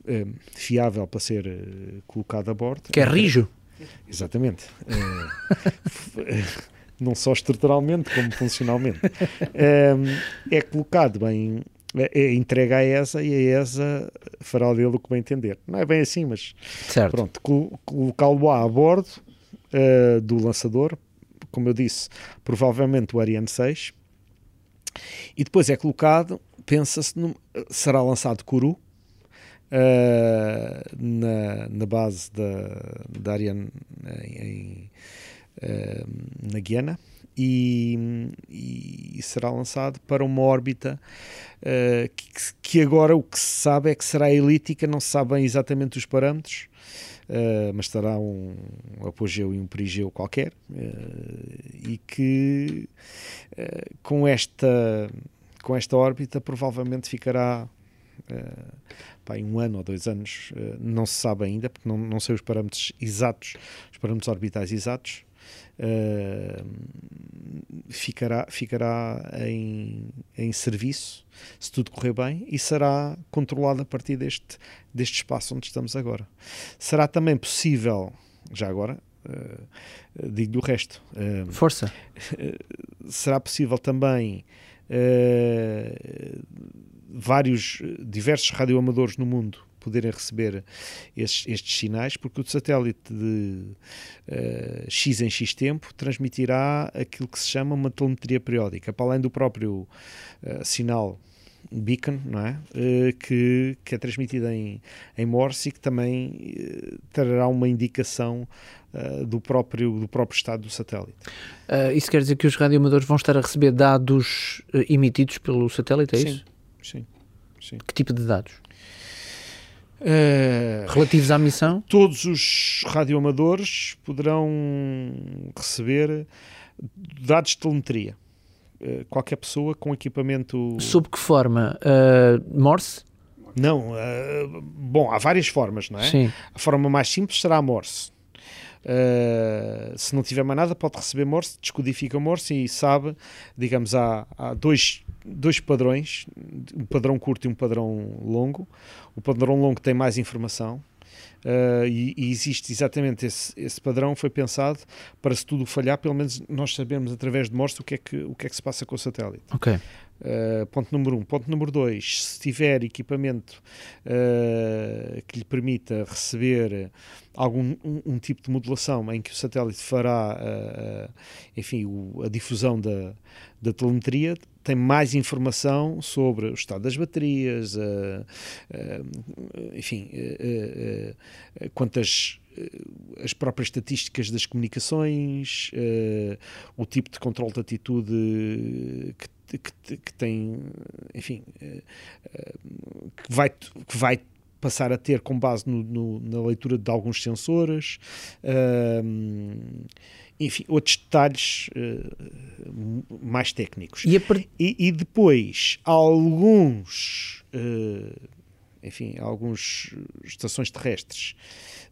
um, fiável para ser uh, colocado a bordo.
Que é rijo.
Exatamente. Uh, não só estruturalmente como funcionalmente. Um, é colocado bem é, entregue à ESA e a ESA fará dele o que bem entender. Não é bem assim, mas
certo.
pronto, colocá-lo a bordo uh, do lançador, como eu disse, provavelmente o Ariane 6, E depois é colocado, pensa-se, será lançado Kuru uh, na, na base da, da Ariane em, uh, na Guiana e, e, será lançado para uma órbita uh, que, que, agora o que se sabe é que será elíptica, não se sabem exatamente os parâmetros, uh, mas terá um, apogeu e um perigeu qualquer uh, e que com esta com esta órbita provavelmente ficará pá, um ano ou dois anos, não se sabe ainda, porque não, não sei os parâmetros exatos, os parâmetros orbitais exatos, uh, ficará, ficará em, em serviço, se tudo correr bem, e será controlado a partir deste, deste espaço onde estamos agora. Será também possível, já agora, uh, digo-lhe o resto.
Uh, Força.
será possível também vários, diversos radioamadores no mundo poderem receber estes, estes sinais, porque o satélite de uh, X em X tempo transmitirá aquilo que se chama uma telemetria periódica, para além do próprio uh, sinal beacon, não é? Uh, que, que é transmitido em, em Morse e que também uh, terá uma indicação uh, do, próprio, do próprio estado do satélite.
isso quer dizer que os radioamadores vão estar a receber dados emitidos pelo satélite, é
sim,
isso?
Sim, sim.
Que tipo de dados? Uh, Relativos à missão?
Todos os radioamadores poderão receber dados de telemetria. Uh, qualquer pessoa com equipamento.
Sob que forma? Uh, Morse?
Não, bom, há várias formas, não é?
Sim.
A forma mais simples será a Morse. se não tiver mais nada, pode receber Morse, descodifica Morse e sabe, digamos, há, há dois dois padrões, um padrão curto e um padrão longo. O padrão longo tem mais informação. Uh, e, e, existe exatamente esse, esse, padrão foi pensado para se tudo falhar, pelo menos nós sabemos através de Morse o que é que, o que, é que se passa com o satélite.
Ok.
Uh, ponto número um. Ponto número dois, se tiver equipamento uh, que lhe permita receber algum um, um, tipo de modulação em que o satélite fará, enfim, o, a difusão da, da telemetria, tem mais informação sobre o estado das baterias, uh, uh, enfim, uh, quantas as próprias estatísticas das comunicações, o tipo de controle de atitude que, que, que tem, enfim, que vai, que vai passar a ter com base no, no, na leitura de alguns sensores. Uh, enfim, outros detalhes uh, mais técnicos.
E,
e, e depois, alguns, uh, enfim, algumas estações terrestres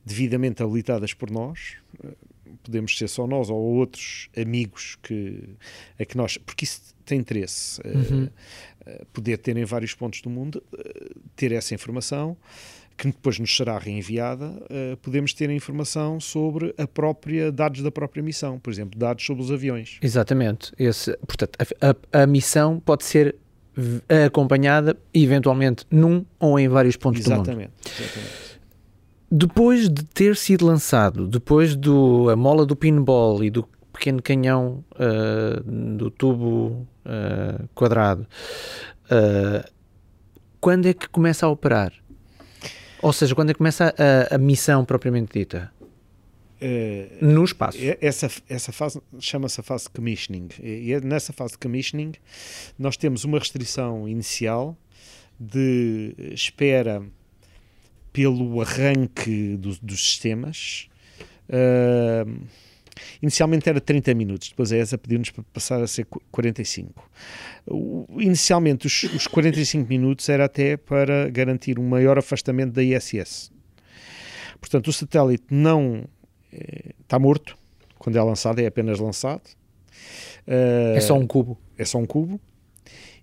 devidamente habilitadas por nós, podemos ser só nós ou outros amigos que, a que nós, porque isso tem interesse, uhum. poder ter em vários pontos do mundo, ter essa informação, que depois nos será reenviada, uh, podemos ter a informação sobre a própria, dados da própria missão, por exemplo, dados sobre os aviões.
Exatamente. Esse, portanto, a, a, a missão pode ser acompanhada, eventualmente, num ou em vários pontos
exatamente,
do mundo.
Exatamente.
Depois de ter sido lançado, depois do a mola do pinball e do pequeno canhão uh, do tubo uh, quadrado, uh, quando é que começa a operar? Ou seja, quando é que começa a, a missão propriamente dita? Uh, no espaço.
Essa, essa fase chama-se a fase de commissioning. E nessa fase de commissioning nós temos uma restrição inicial de espera pelo arranque do, dos sistemas. Uh, Inicialmente era 30 minutos, depois a ESA pediu-nos para passar a ser 45. Inicialmente os, os 45 minutos era até para garantir um maior afastamento da ISS. Portanto, o satélite não eh, está morto quando é lançado, é apenas lançado.
Uh, é só um cubo.
É só um cubo.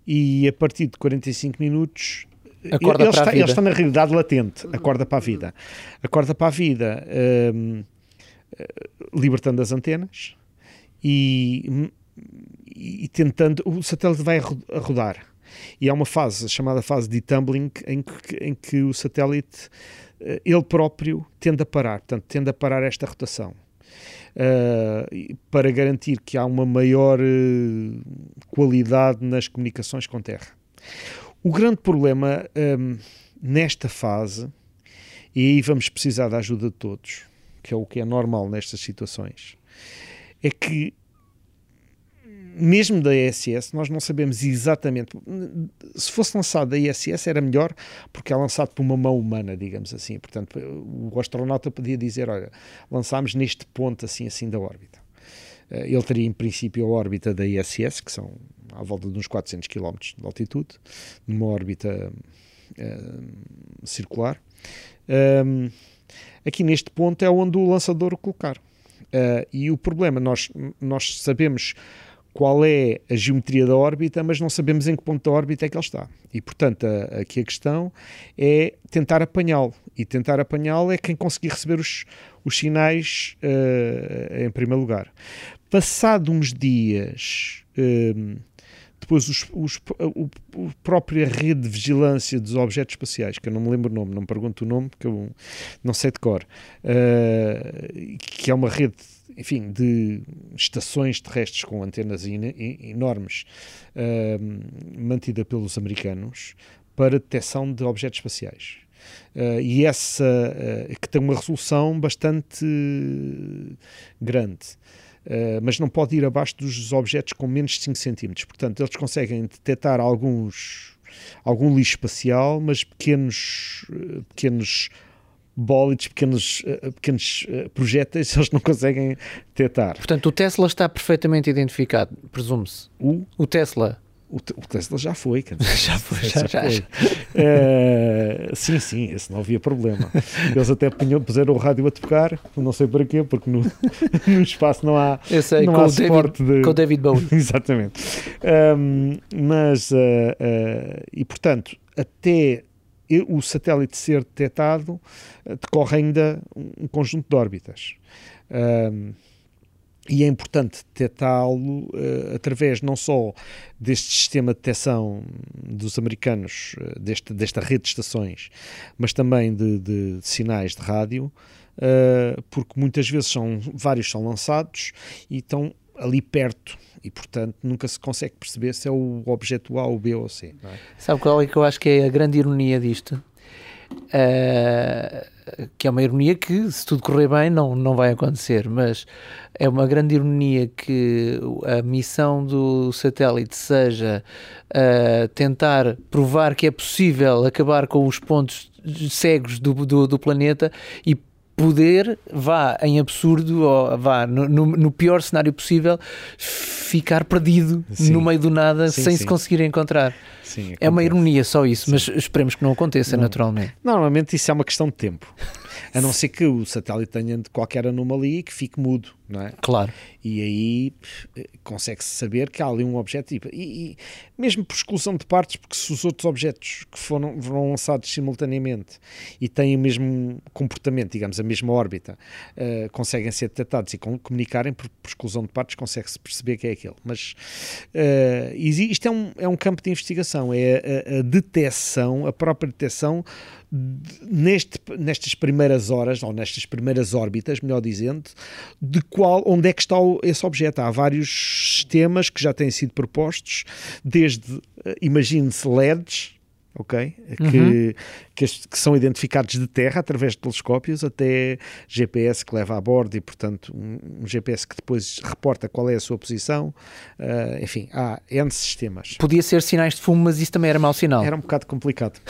E a partir de 45 minutos
Acorda
ele,
para
está,
a vida.
ele está na realidade latente, acorda para a vida. Acorda para a vida. Um, eh, libertando as antenas e, e, tentando. O satélite vai a rodar. E há uma fase chamada fase de tumbling em que, em que o satélite, eh, ele próprio, tende a parar, portanto, tende a parar esta rotação. uh, para garantir que há uma maior uh, qualidade nas comunicações com terra. O grande problema um, nesta fase, e aí vamos precisar da ajuda de todos, que é o que é normal nestas situações, é que mesmo da ISS, nós não sabemos exatamente. Se fosse lançado da ISS era melhor, porque é lançado por uma mão humana, digamos assim. Portanto, o astronauta podia dizer: olha, lançámos neste ponto assim, assim da órbita. Eh, ele teria, em princípio, a órbita da ISS, que são à volta de uns 400 km de altitude, numa órbita uh, circular. Um, aqui neste ponto é onde o lançador o colocar. Uh, e o problema, nós, nós sabemos qual é a geometria da órbita, mas não sabemos em que ponto da órbita é que ele está. E, portanto, a, aqui a questão é tentar apanhá-lo. E tentar apanhá-lo é quem conseguir receber os, os sinais uh, em primeiro lugar. Passado uns dias, uh, depois os, os, o, o própria rede de vigilância dos objetos espaciais, que eu não me lembro o nome, não me pergunto o nome, porque eu não sei de cor, uh, que é uma rede enfim, de estações terrestres com antenas enormes uh, mantida pelos americanos para detecção de objetos espaciais. Uh, e essa uh, que tem uma resolução bastante grande. Uh, mas não pode ir abaixo dos objetos com menos de 5 cm. Portanto, eles conseguem detectar alguns, algum lixo espacial, mas pequenos, pequenos bólidos, pequenos, uh, pequenos projéteis, eles não conseguem detectar.
Portanto, o Tesla está perfeitamente identificado, presume-se.
O?
O Tesla.
O, o, Tesla já foi,
já foi, já, já,
foi. Já. Uh, sim, sim, esse não havia problema. Eles até puseram o rádio a tocar, não sei para quê, porque no, no espaço não há,
Eu sei,
não
com
há
o
suporte
David,
de...
Com o David Bowie.
Exatamente. Um, mas, uh, uh, e portanto, até o satélite ser detectado, eh, decorre ainda um conjunto de órbitas. Um, e é importante detectá-lo uh, através não só deste sistema de detecção dos americanos, uh, deste, desta rede de estações, mas também de, de, de sinais de rádio, uh, porque muitas vezes são, vários são lançados e estão ali perto e, portanto, nunca se consegue perceber se é o objeto A, ou B ou C. É?
Sabe qual é que eu acho que é a grande ironia disto? Uh, que é uma ironia que, se tudo correr bem, não, não vai acontecer, mas é uma grande ironia que a missão do satélite seja uh, tentar provar que é possível acabar com os pontos cegos do, do, do planeta e poder, vá em absurdo, ou vá no, no, no pior cenário possível, ficar perdido sim. no meio do nada sim, sem sim. se conseguir encontrar. é uma ironia só isso, mas esperemos que não aconteça não. naturalmente.
Normalmente isso é uma questão de tempo. A não ser que o satélite tenha qualquer anomalia e que fique mudo, não é?
Claro.
E aí consegue-se saber que há ali um objeto. E, e, mesmo por exclusão de partes, porque se os outros objetos que foram, foram lançados simultaneamente e têm o mesmo comportamento, digamos, a mesma órbita, uh, conseguem ser detectados e comunicarem, por, por exclusão de partes, consegue-se perceber que é aquele. Mas uh, isto é um, é um campo de investigação, é a, a detecção, a própria detecção neste, nestas primeiras horas, ou nestas primeiras órbitas, melhor dizendo, de qual, onde é que está o, esse objeto. Há vários sistemas que já têm sido propostos, desde, eh, imagine-se, LEDs, ok? Uhum. Que, que, que, são identificados de terra através de telescópios até GPS que leva a bordo e, portanto, um, um GPS que depois reporta qual é a sua posição. Uh, enfim, há N sistemas.
Podia ser sinais de fumo, mas isso também era mau sinal.
Era um bocado complicado.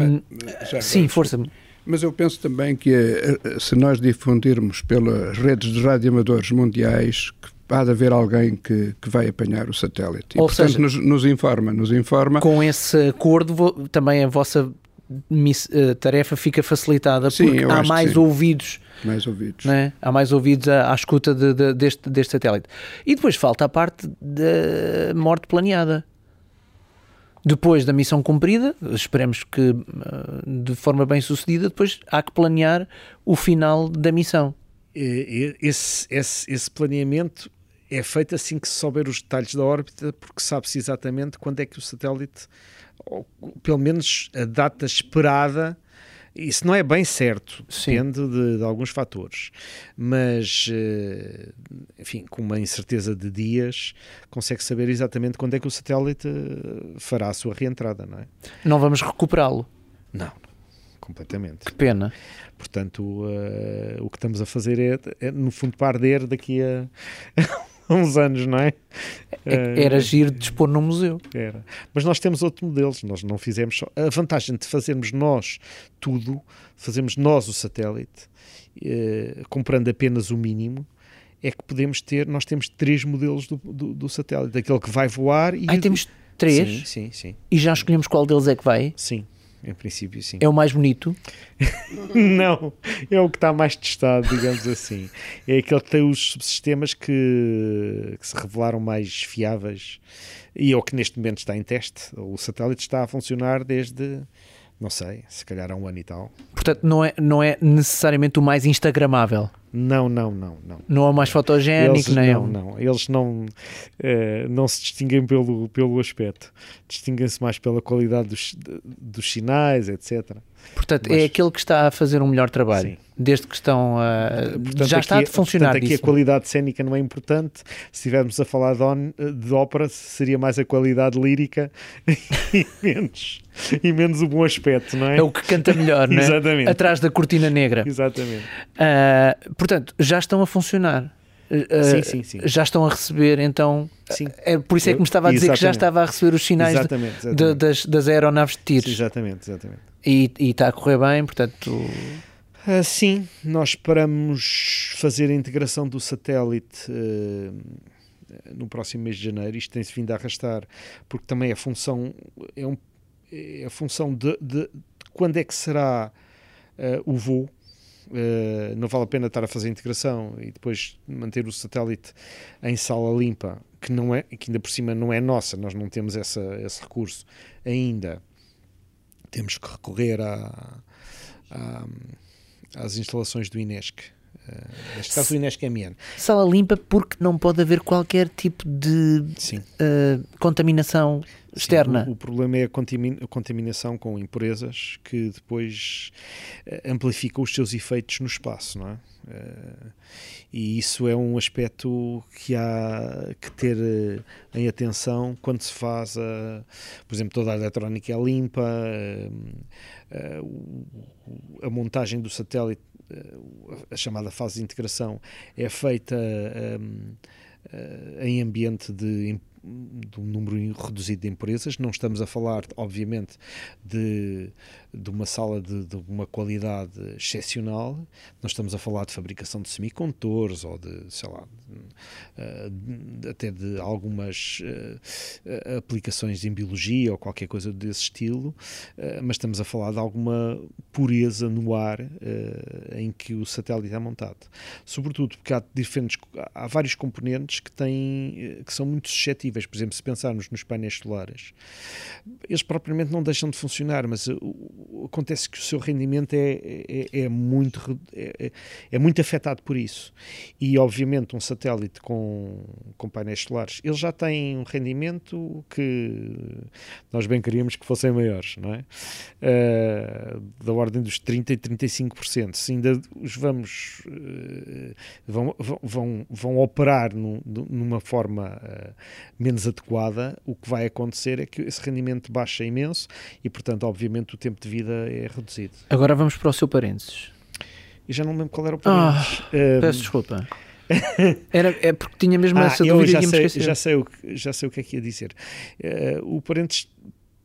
um, sim, força.
Mas eu penso também que eh, se nós difundirmos pelas redes de radioamadores mundiais que há de haver alguém que, que vai apanhar o satélite. E, Ou portanto, seja, nos, nos, informa, nos informa.
Com esse acordo, também a vossa miss, uh, tarefa fica facilitada, sim, porque há mais ouvidos.
Mais ouvidos.
Né? Há mais ouvidos à, à escuta de, de, deste, deste satélite. E depois falta a parte da morte planeada. Depois da missão cumprida, esperemos que eh, de forma bem sucedida, depois há que planear o final da missão.
Esse, esse, esse planeamento é feito assim que se souber os detalhes da órbita, porque sabe-se exatamente quando é que o satélite, ou pelo menos a data esperada, Isso não é bem certo,
Sim.
depende de, de alguns fatores, mas eh, enfim, com uma incerteza de dias, consegue saber exatamente quando é que o satélite eh, fará a sua reentrada, não é?
Não vamos recuperá-lo.
Não, completamente.
Que pena.
Portanto, eh, o que estamos a fazer é, é, no fundo, para arder daqui a uns anos, não é?
É- Era giro de expor num museu.
Era. Mas nós temos outros modelos, nós não fizemos só. A vantagem de fazermos nós tudo, fazemos nós o satélite, eh, comprando apenas o mínimo, é que podemos ter, nós temos três modelos do, do, do satélite, aquele que vai voar e.
Aí temos três
Sim, sim, sim.
e já escolhemos qual deles é que vai.
Sim, em princípio sim.
É o mais bonito.
Não, é o que está mais testado, digamos assim. É aquele que tem os subsistemas que, que se revelaram mais fiáveis e é o que neste momento está em teste. O satélite está a funcionar desde, não sei, se calhar há um ano e tal.
Portanto, não é, não é necessariamente o mais instagramável.
Não, não, não, não.
Não é mais fotogénico,
Eles,
nem é
não,
o-
não. Eles não, eh, não se distinguem pelo, pelo aspecto. Distinguem-se mais pela qualidade dos, dos sinais, etc.
Portanto,
Mas-
é aquele que está a fazer um melhor trabalho.
Sim.
Desde que estão a.
Portanto,
já está
aqui-
a funcionar
portanto, aqui
disso.
a qualidade cénica não é importante. Se estivermos a falar de, on- de ópera, seria mais a qualidade lírica e menos, e menos o bom aspecto, não é?
É o que canta melhor, não é?
Exatamente.
Atrás da cortina negra.
Exatamente.
Ah, portanto, já estão a funcionar. Ah,
Sim, sim, sim.
Já estão a receber, então.
Sim.
É por isso é que me estava a dizer que já
Exatamente.
estava a receber os sinais de-
Exatamente,
de-
exatamente.
das, das aeronaves de tiros.
Exatamente, exatamente.
E, e está a correr bem, portanto.
Ah, sim, nós esperamos fazer a integração do satélite eh, no próximo mês de janeiro. Isto tem-se vindo a arrastar, porque também a função é, um, é a função de, de- de quando é que será eh, o voo. Eh, não vale a pena estar a fazer a integração e depois manter o satélite em sala limpa, que não é, que ainda por cima não é nossa, nós não temos essa, esse recurso ainda. Temos que recorrer à, à- às instalações do INESC. Eh, neste caso, o MN.
Sala limpa porque não pode haver qualquer tipo de ah, contaminação externa.
Sim, o, o problema é a, contamin- a contaminação com impurezas que depois eh, amplificam os seus efeitos no espaço, não é? Eh, e isso é um aspecto que há que ter em atenção quando se faz, a, por exemplo, toda a eletrónica é limpa, a montagem do satélite, a chamada fase de integração, é feita eh, eh, em ambiente de, de um número reduzido de impurezas. Não estamos a falar, obviamente, de, de uma sala de, de uma qualidade excepcional. Não estamos a falar de fabricação de semicondutores ou de, sei lá, eh, de- até de algumas eh, eh, aplicações em biologia ou qualquer coisa desse estilo, eh, mas estamos a falar de alguma pureza no ar eh, em que o satélite é montado. Sobretudo porque há diferentes, há vários componentes que têm, eh, que são muito suscetíveis. Por exemplo, se pensarmos nos painéis solares, eles propriamente não deixam de funcionar, mas uh, acontece que o seu rendimento é, é, é muito, re- é, é- é muito afetado por isso. E, obviamente, um satélite com, com painéis solares, ele já tem um rendimento que nós bem queríamos que fossem maiores, não é? Uh, da ordem dos 30% e 35%. Se ainda os vamos, uh, vão, vão- vão, operar num- numa forma uh, menos adequada, o que vai acontecer é que esse rendimento baixa imenso e, portanto, obviamente, o tempo de vida é reduzido.
Agora vamos para o seu parênteses.
E já não lembro qual era o
Ah,
parênteses. Uh,
Peço desculpa. Era, é porque tinha mesmo
Ah,
essa
eu
dúvida
já sei, já, sei o que, já sei o que é que ia dizer. Eh, o parênteses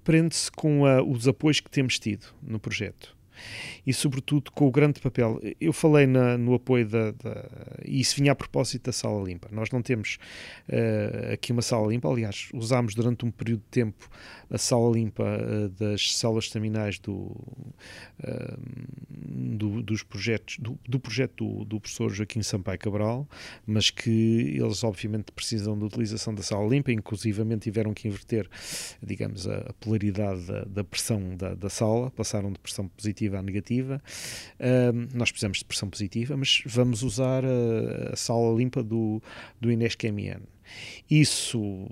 prende-se com a- os apoios que temos tido no projeto e, sobretudo, com o grande papel. Eu falei na- no apoio da, da- E isso vinha a propósito da sala limpa. Nós não temos eh, aqui uma sala limpa, aliás, usámos durante um período de tempo a sala limpa eh, das células estaminais do, eh, do- dos projetos, do, do projeto do, do professor Joaquim Sampaio Cabral, mas que eles obviamente precisam de utilização da sala limpa, inclusivamente tiveram que inverter, digamos, a, a polaridade da, da pressão da, da sala, passaram de pressão positiva a negativa. Ahm, nós precisamos de pressão positiva, mas vamos usar a, a sala limpa do, do Inesc MN. Isso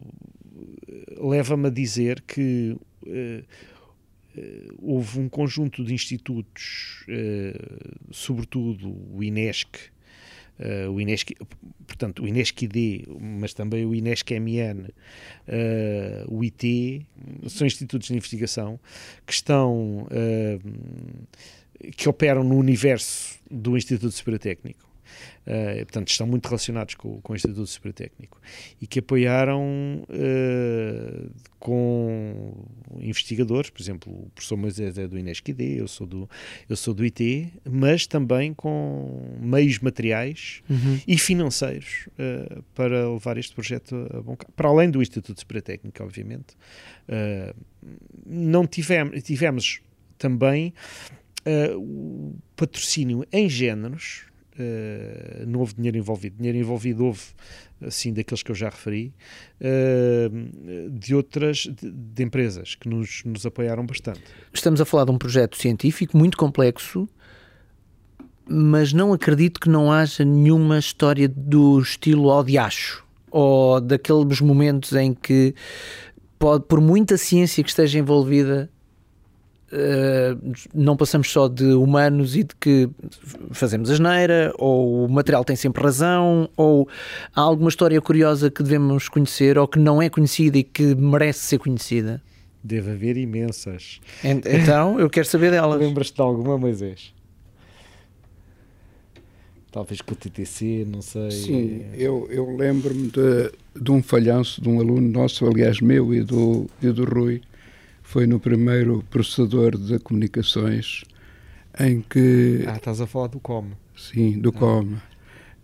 eh, leva-me a dizer que eh, houve um conjunto de institutos, sobretudo o INESC, Uh, o INESC, portanto, o INESC-ID, mas também o INESC-MN, uh, o IT, são institutos de investigação que estão, uh, que operam no universo do Instituto Superior Técnico uh, portanto, estão muito relacionados com, com o Instituto Superior Técnico e que apoiaram uh, com investigadores, por exemplo, o professor Moisés é do INESC-ID, eu sou do, eu sou do IT, mas também com meios materiais uhum. e financeiros uh, para levar este projeto a bom para além do Instituto Superior Técnico, obviamente. não tivemos, tivemos também o patrocínio em géneros Uh, não houve dinheiro envolvido. Dinheiro envolvido houve, assim, daqueles que eu já referi, uh, de outras, de, de, empresas que nos, nos apoiaram bastante.
Estamos a falar de um projeto científico muito complexo, mas não acredito que não haja nenhuma história do estilo ao ou daqueles momentos em que pode, por muita ciência que esteja envolvida, Uh, não passamos só de humanos e de que fazemos asneira, ou o material tem sempre razão, ou há alguma história curiosa que devemos conhecer ou que não é conhecida e que merece ser conhecida?
Deve haver imensas.
Então, eu quero saber delas.
Lembras-te de alguma, Moisés? Talvez com o TTC, não sei.
Sim, eu, eu lembro-me de, de um falhanço de um aluno nosso, aliás, meu e do, e do Rui, foi no primeiro processador de comunicações em que.
Ah, estás a falar do COM.
Sim, do ah. COM.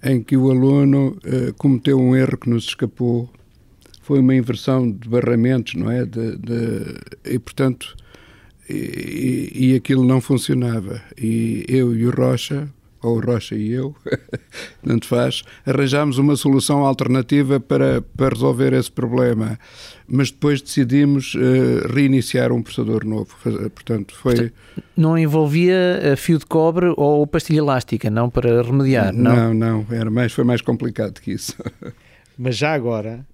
Em que o aluno uh, cometeu um erro que nos escapou. Foi uma inversão de barramentos, não é? De, de e, portanto, e, e, aquilo não funcionava. E eu e o Rocha, ou o Rocha e eu, tanto faz, arranjámos uma solução alternativa para, para resolver esse problema mas depois decidimos uh, reiniciar um processador novo. Portanto, foi. Portanto,
não envolvia eh, fio de cobre ou pastilha elástica, não para remediar,
não? Não, não, era mais, foi mais complicado que isso.
mas já agora,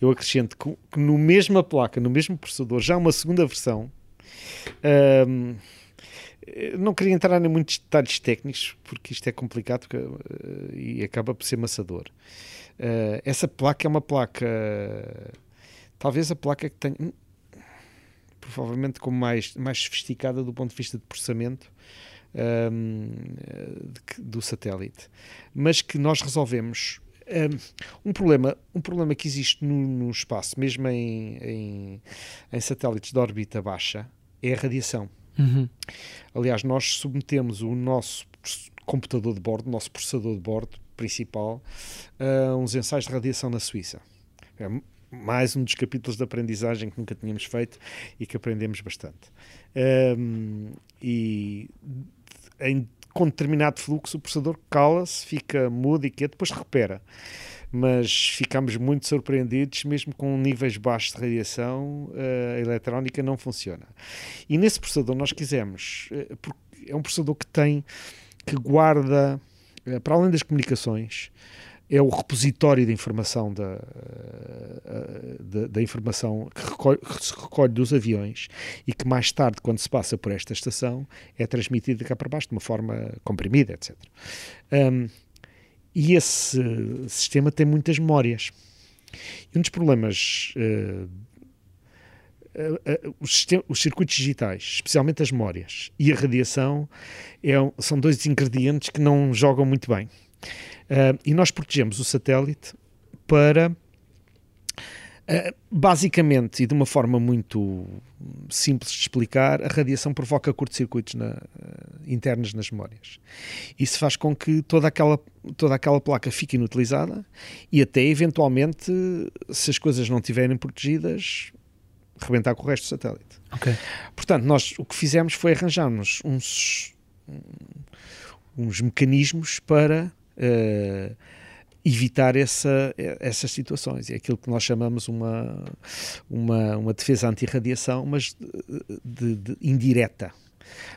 eu acrescento que no mesma placa, no mesmo processador, já uma segunda versão. Um, não queria entrar em muitos detalhes técnicos porque isto é complicado uh, e acaba por ser maçador. Uh, essa placa é uma placa talvez a placa que tenha hum, provavelmente como mais, mais sofisticada do ponto de vista de processamento de, do satélite, mas que nós resolvemos um, um, problema, um problema que existe no, no espaço, mesmo em, em, em, satélites de órbita baixa, é a radiação. Uhum. Aliás, nós submetemos o nosso computador de bordo, o nosso processador de bordo principal, a uns ensaios de radiação na Suíça. É mais um dos capítulos de aprendizagem que nunca tínhamos feito e que aprendemos bastante. Um, e em, com determinado fluxo, o processador cala-se, fica mudo e quieto, depois recupera. Mas ficamos muito surpreendidos, mesmo com níveis baixos de radiação, a eletrónica não funciona. E nesse processador nós quisemos, eh, é um processador que tem, que guarda, eh, para além das comunicações, é o repositório de informação da, eh, da, da, informação que, recolhe, que, se recolhe dos aviões e que mais tarde, quando se passa por esta estação, é transmitida cá para baixo de uma forma comprimida, etc. Um, e esse sistema tem muitas memórias. E um dos problemas uh, uh, uh, os, os, circuitos digitais, especialmente as memórias e a radiação, é, são dois ingredientes que não jogam muito bem. Uh, e nós protegemos o satélite para, uh, basicamente, e de uma forma muito simples de explicar, a radiação provoca curtos-circuitos na, uh, internos nas memórias. Isso faz com que toda aquela, toda aquela placa fique inutilizada e até, eventualmente, se as coisas não estiverem protegidas, rebentar com o resto do satélite.
Okay.
Portanto, nós o que fizemos foi arranjarmos uns, uns mecanismos para uh, evitar essa, essas situações. É aquilo que nós chamamos uma, uma, uma defesa anti-radiação, mas de, de, indireta.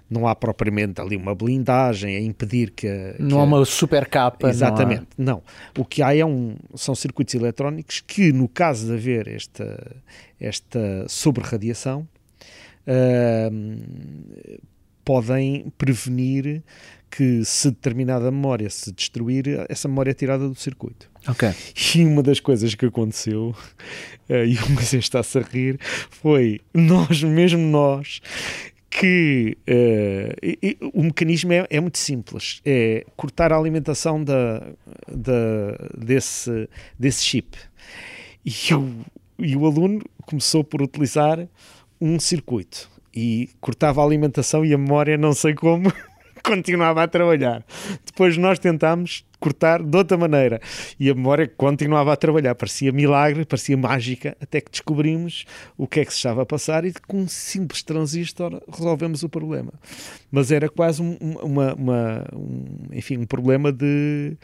Não há propriamente ali uma blindagem a impedir que.
não que há uma super capa.
Exatamente. Não, não, O que há é um, são circuitos eletrónicos que, no caso de haver esta, esta sobre-radiação, uh, podem prevenir que se determinada memória se destruir, essa memória é tirada do circuito.
Ok.
E uma das coisas que aconteceu, uh, e o Moisés está-se a rir, foi nós, mesmo nós, que uh, e, e, o mecanismo é, é, muito simples, é cortar a alimentação da, da, desse, desse chip. E o, e o aluno começou por utilizar um circuito e cortava a alimentação e a memória, não sei como, continuava a trabalhar. Depois nós tentámos cortar de outra maneira e a memória continuava a trabalhar. Parecia milagre, parecia mágica, até que descobrimos o que é que se estava a passar e com um simples transistor resolvemos o problema. Mas era quase um, uma, uma um, enfim, um problema de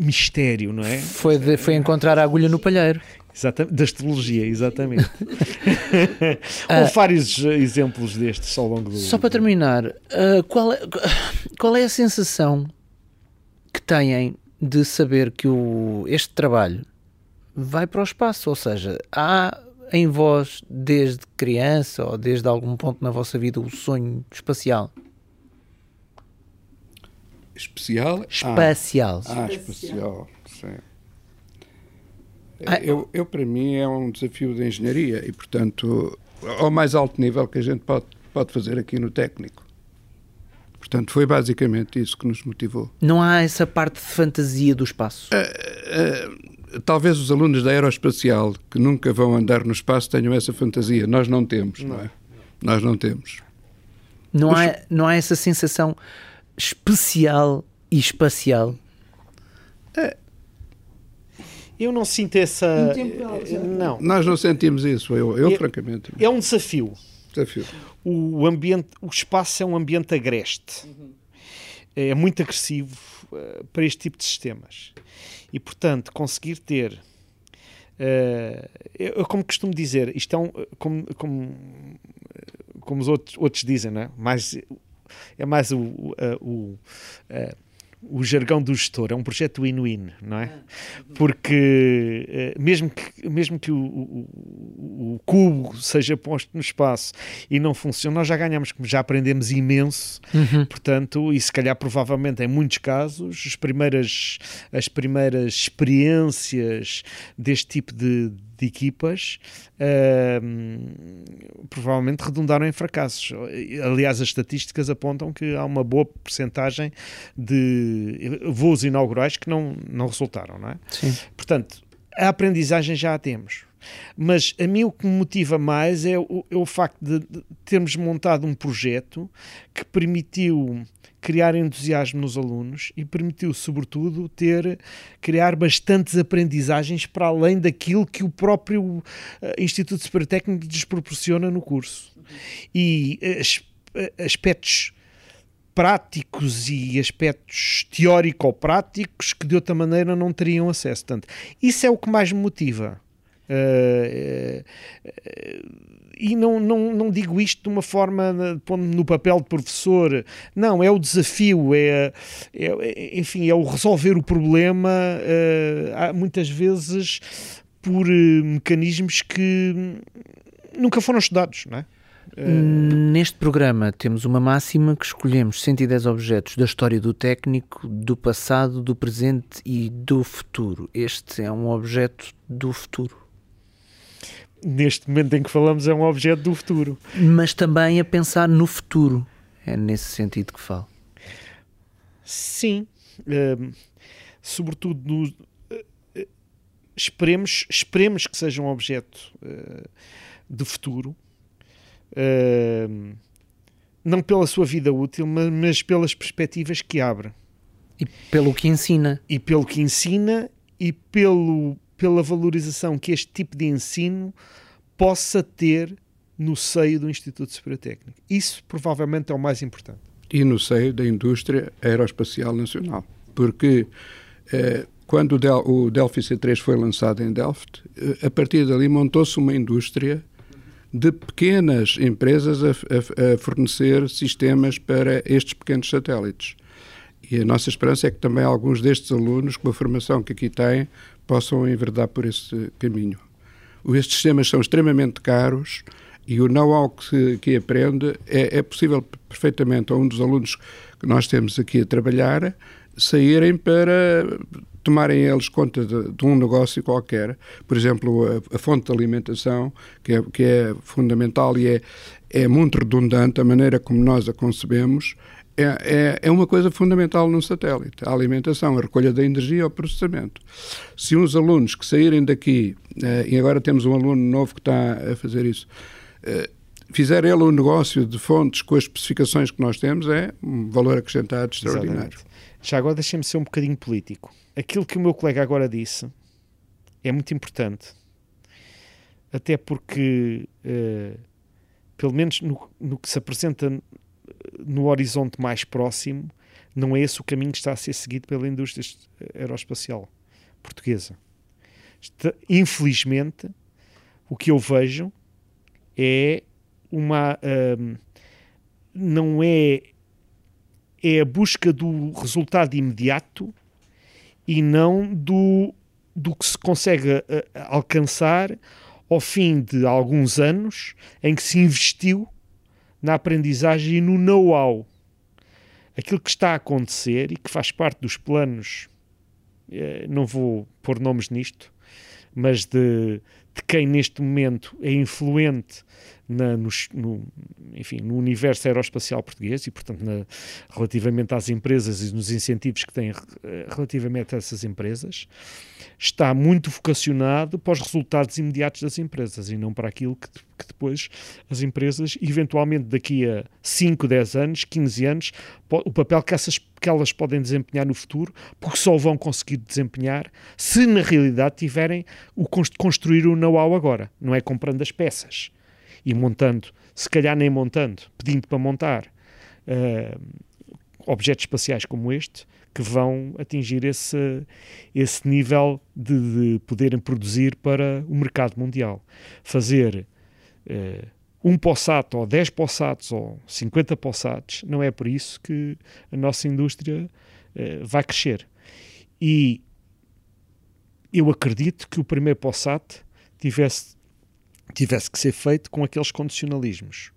mistério, não é?
Foi, de, foi encontrar a agulha no palheiro.
Exatamente, da astrologia, exatamente. Houve vários exemplos destes ao longo do.
Só para terminar, uh, qual, é, qual é a sensação que têm de saber que o, este trabalho vai para o espaço? Ou seja, há em vós, desde criança ou desde algum ponto na vossa vida, o sonho espacial?
Especial?
Espacial.
Ah, ah espacial, sim. Ah, eu, eu, para mim, é um desafio de engenharia e, portanto, ao mais alto nível que a gente pode, pode fazer aqui no técnico. Portanto, foi basicamente isso que nos motivou.
Não há essa parte de fantasia do espaço?
Uh, uh, talvez os alunos da aeroespacial que nunca vão andar no espaço tenham essa fantasia. Nós não temos, não, não é? Nós não temos.
Não, Os... há, não há essa sensação especial e espacial?
Uh, eu não sinto essa.
Não. Nós não sentimos isso, eu, eu
é,
francamente.
É um desafio.
Desafio.
O, ambiente, o espaço é um ambiente agreste. Uhum. É muito agressivo uh, para este tipo de sistemas. E, portanto, conseguir ter. Uh, eu, como costumo dizer, isto é um, como, como, como os outros, outros dizem, não é? Mais, é mais o, uh, o o jargão do gestor, é um projeto win-win, não é? Porque eh, mesmo que, mesmo que o, o, o, cubo seja posto no espaço e não funcione, nós já ganhamos, já aprendemos imenso, uhum. portanto, e se calhar provavelmente em muitos casos, as primeiras, as primeiras experiências deste tipo de, de equipas uh, provavelmente redundaram em fracassos. Aliás, as estatísticas apontam que há uma boa percentagem de voos inaugurais que não, não resultaram, não é?
Sim.
Portanto, a aprendizagem já a temos. Mas a mim o que me motiva mais é o, é o facto de, de termos montado um projeto que permitiu criar entusiasmo nos alunos e permitiu, sobretudo, ter criar bastantes aprendizagens para além daquilo que o próprio uh, Instituto Superior Técnico lhes proporciona no curso. E uh, aspectos práticos e aspectos teórico-práticos que de outra maneira não teriam acesso. Portanto, isso é o que mais me motiva. Uh, uh, e não, não, não digo isto de uma forma pondo no papel de professor, não, é o desafio, é, é, é enfim, é o resolver o problema, uh, muitas vezes por uh, mecanismos que nunca foram estudados, não é?
Neste programa temos uma máxima que escolhemos 110 objetos da história do técnico, do passado, do presente e do futuro. Este é um objeto do futuro
neste momento em que falamos, é um objeto do futuro.
Mas também a pensar no futuro. É nesse sentido que falo.
Sim. Uh, sobretudo no, uh, esperemos, esperemos que seja um objeto uh, de futuro. não pela sua vida útil, mas, mas pelas perspectivas que abre.
E pelo que ensina.
E pelo que ensina e pelo pela valorização que este tipo de ensino possa ter no seio do Instituto Superior Técnico. Isso provavelmente é o mais importante.
E no seio da indústria aeroespacial nacional. Porque eh, quando o, Del, o Delphi C3 foi lançado em Delft, eh, a partir dali montou-se uma indústria de pequenas empresas a, a, a, fornecer sistemas para estes pequenos satélites. E a nossa esperança é que também alguns destes alunos, com a formação que aqui têm, possam enverdar por esse caminho. Estes sistemas são extremamente caros, e o know-how que, que aprende, é, é possível perfeitamente a um dos alunos que nós temos aqui a trabalhar saírem para tomarem eles conta de, de, um negócio qualquer, por exemplo, a, a fonte de alimentação, que é, que é fundamental e é, é muito redundante a maneira como nós a concebemos, é, é, é, uma coisa fundamental no satélite, a alimentação, a recolha da energia, o processamento. Se uns alunos que saírem daqui, eh, e agora temos um aluno novo que está a fazer isso, eh, fizer ele um negócio de fontes com as especificações que nós temos, é um valor acrescentado extraordinário.
Exatamente. Já agora deixem-me ser um bocadinho político aquilo que o meu colega agora disse é muito importante. Até porque, uh, pelo menos no, no, que se apresenta no horizonte mais próximo, não é esse o caminho que está a ser seguido pela indústria aeroespacial portuguesa. Infelizmente, o que eu vejo é uma. Uh, não é. É a busca do resultado imediato e não do, do que se consegue uh, alcançar ao fim de alguns anos em que se investiu na aprendizagem e no know-how. Aquilo que está a acontecer e que faz parte dos planos, uh, não vou pôr nomes nisto, mas de, de quem neste momento é influente na, no, no, enfim, no universo aeroespacial português e, portanto, na, relativamente às empresas e nos incentivos que têm eh, relativamente a essas empresas, está muito vocacionado para os resultados imediatos das empresas e não para aquilo que, que depois as empresas, eventualmente daqui a 5, 10 anos, 15 anos, o papel que, essas, que elas podem desempenhar no futuro, porque só vão conseguir desempenhar se na realidade tiverem o construir o know-how agora, não é comprando as peças e montando, se calhar nem montando, pedindo para montar uh, objetos espaciais como este, que vão atingir esse, esse nível de, de poderem produzir para o mercado mundial. Fazer uh, um POSAT ou 10 POSATs ou 50 POSATs, não é por isso que a nossa indústria uh, vai crescer. E eu acredito que o primeiro POSAT tivesse tivesse que ser feito com aqueles condicionalismos.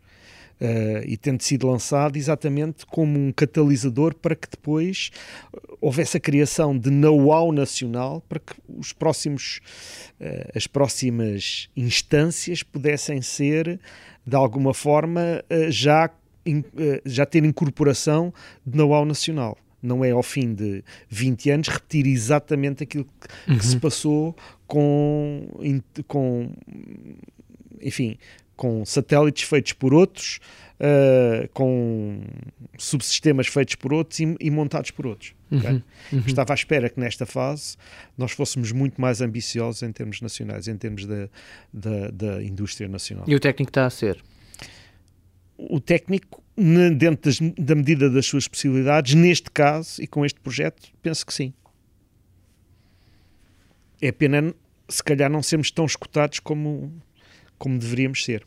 Uh, e tendo sido lançado exatamente como um catalisador para que depois houvesse a criação de know-how nacional para que os próximos, uh, as próximas instâncias pudessem ser, de alguma forma, uh, já, in, já ter incorporação de know-how nacional não é ao fim de 20 anos repetir exatamente aquilo que, uhum. que se passou com, com enfim, com satélites feitos por outros, uh, com subsistemas feitos por outros e, e montados por outros. Uhum, okay? uhum. Estava à espera que nesta fase nós fôssemos muito mais ambiciosos em termos nacionais, em termos da, da, da indústria nacional.
E o técnico está a ser?
O técnico, dentro das, da medida das suas possibilidades, neste caso e com este projeto, penso que sim. É pena, se calhar, não sermos tão escutados como como deveríamos ser.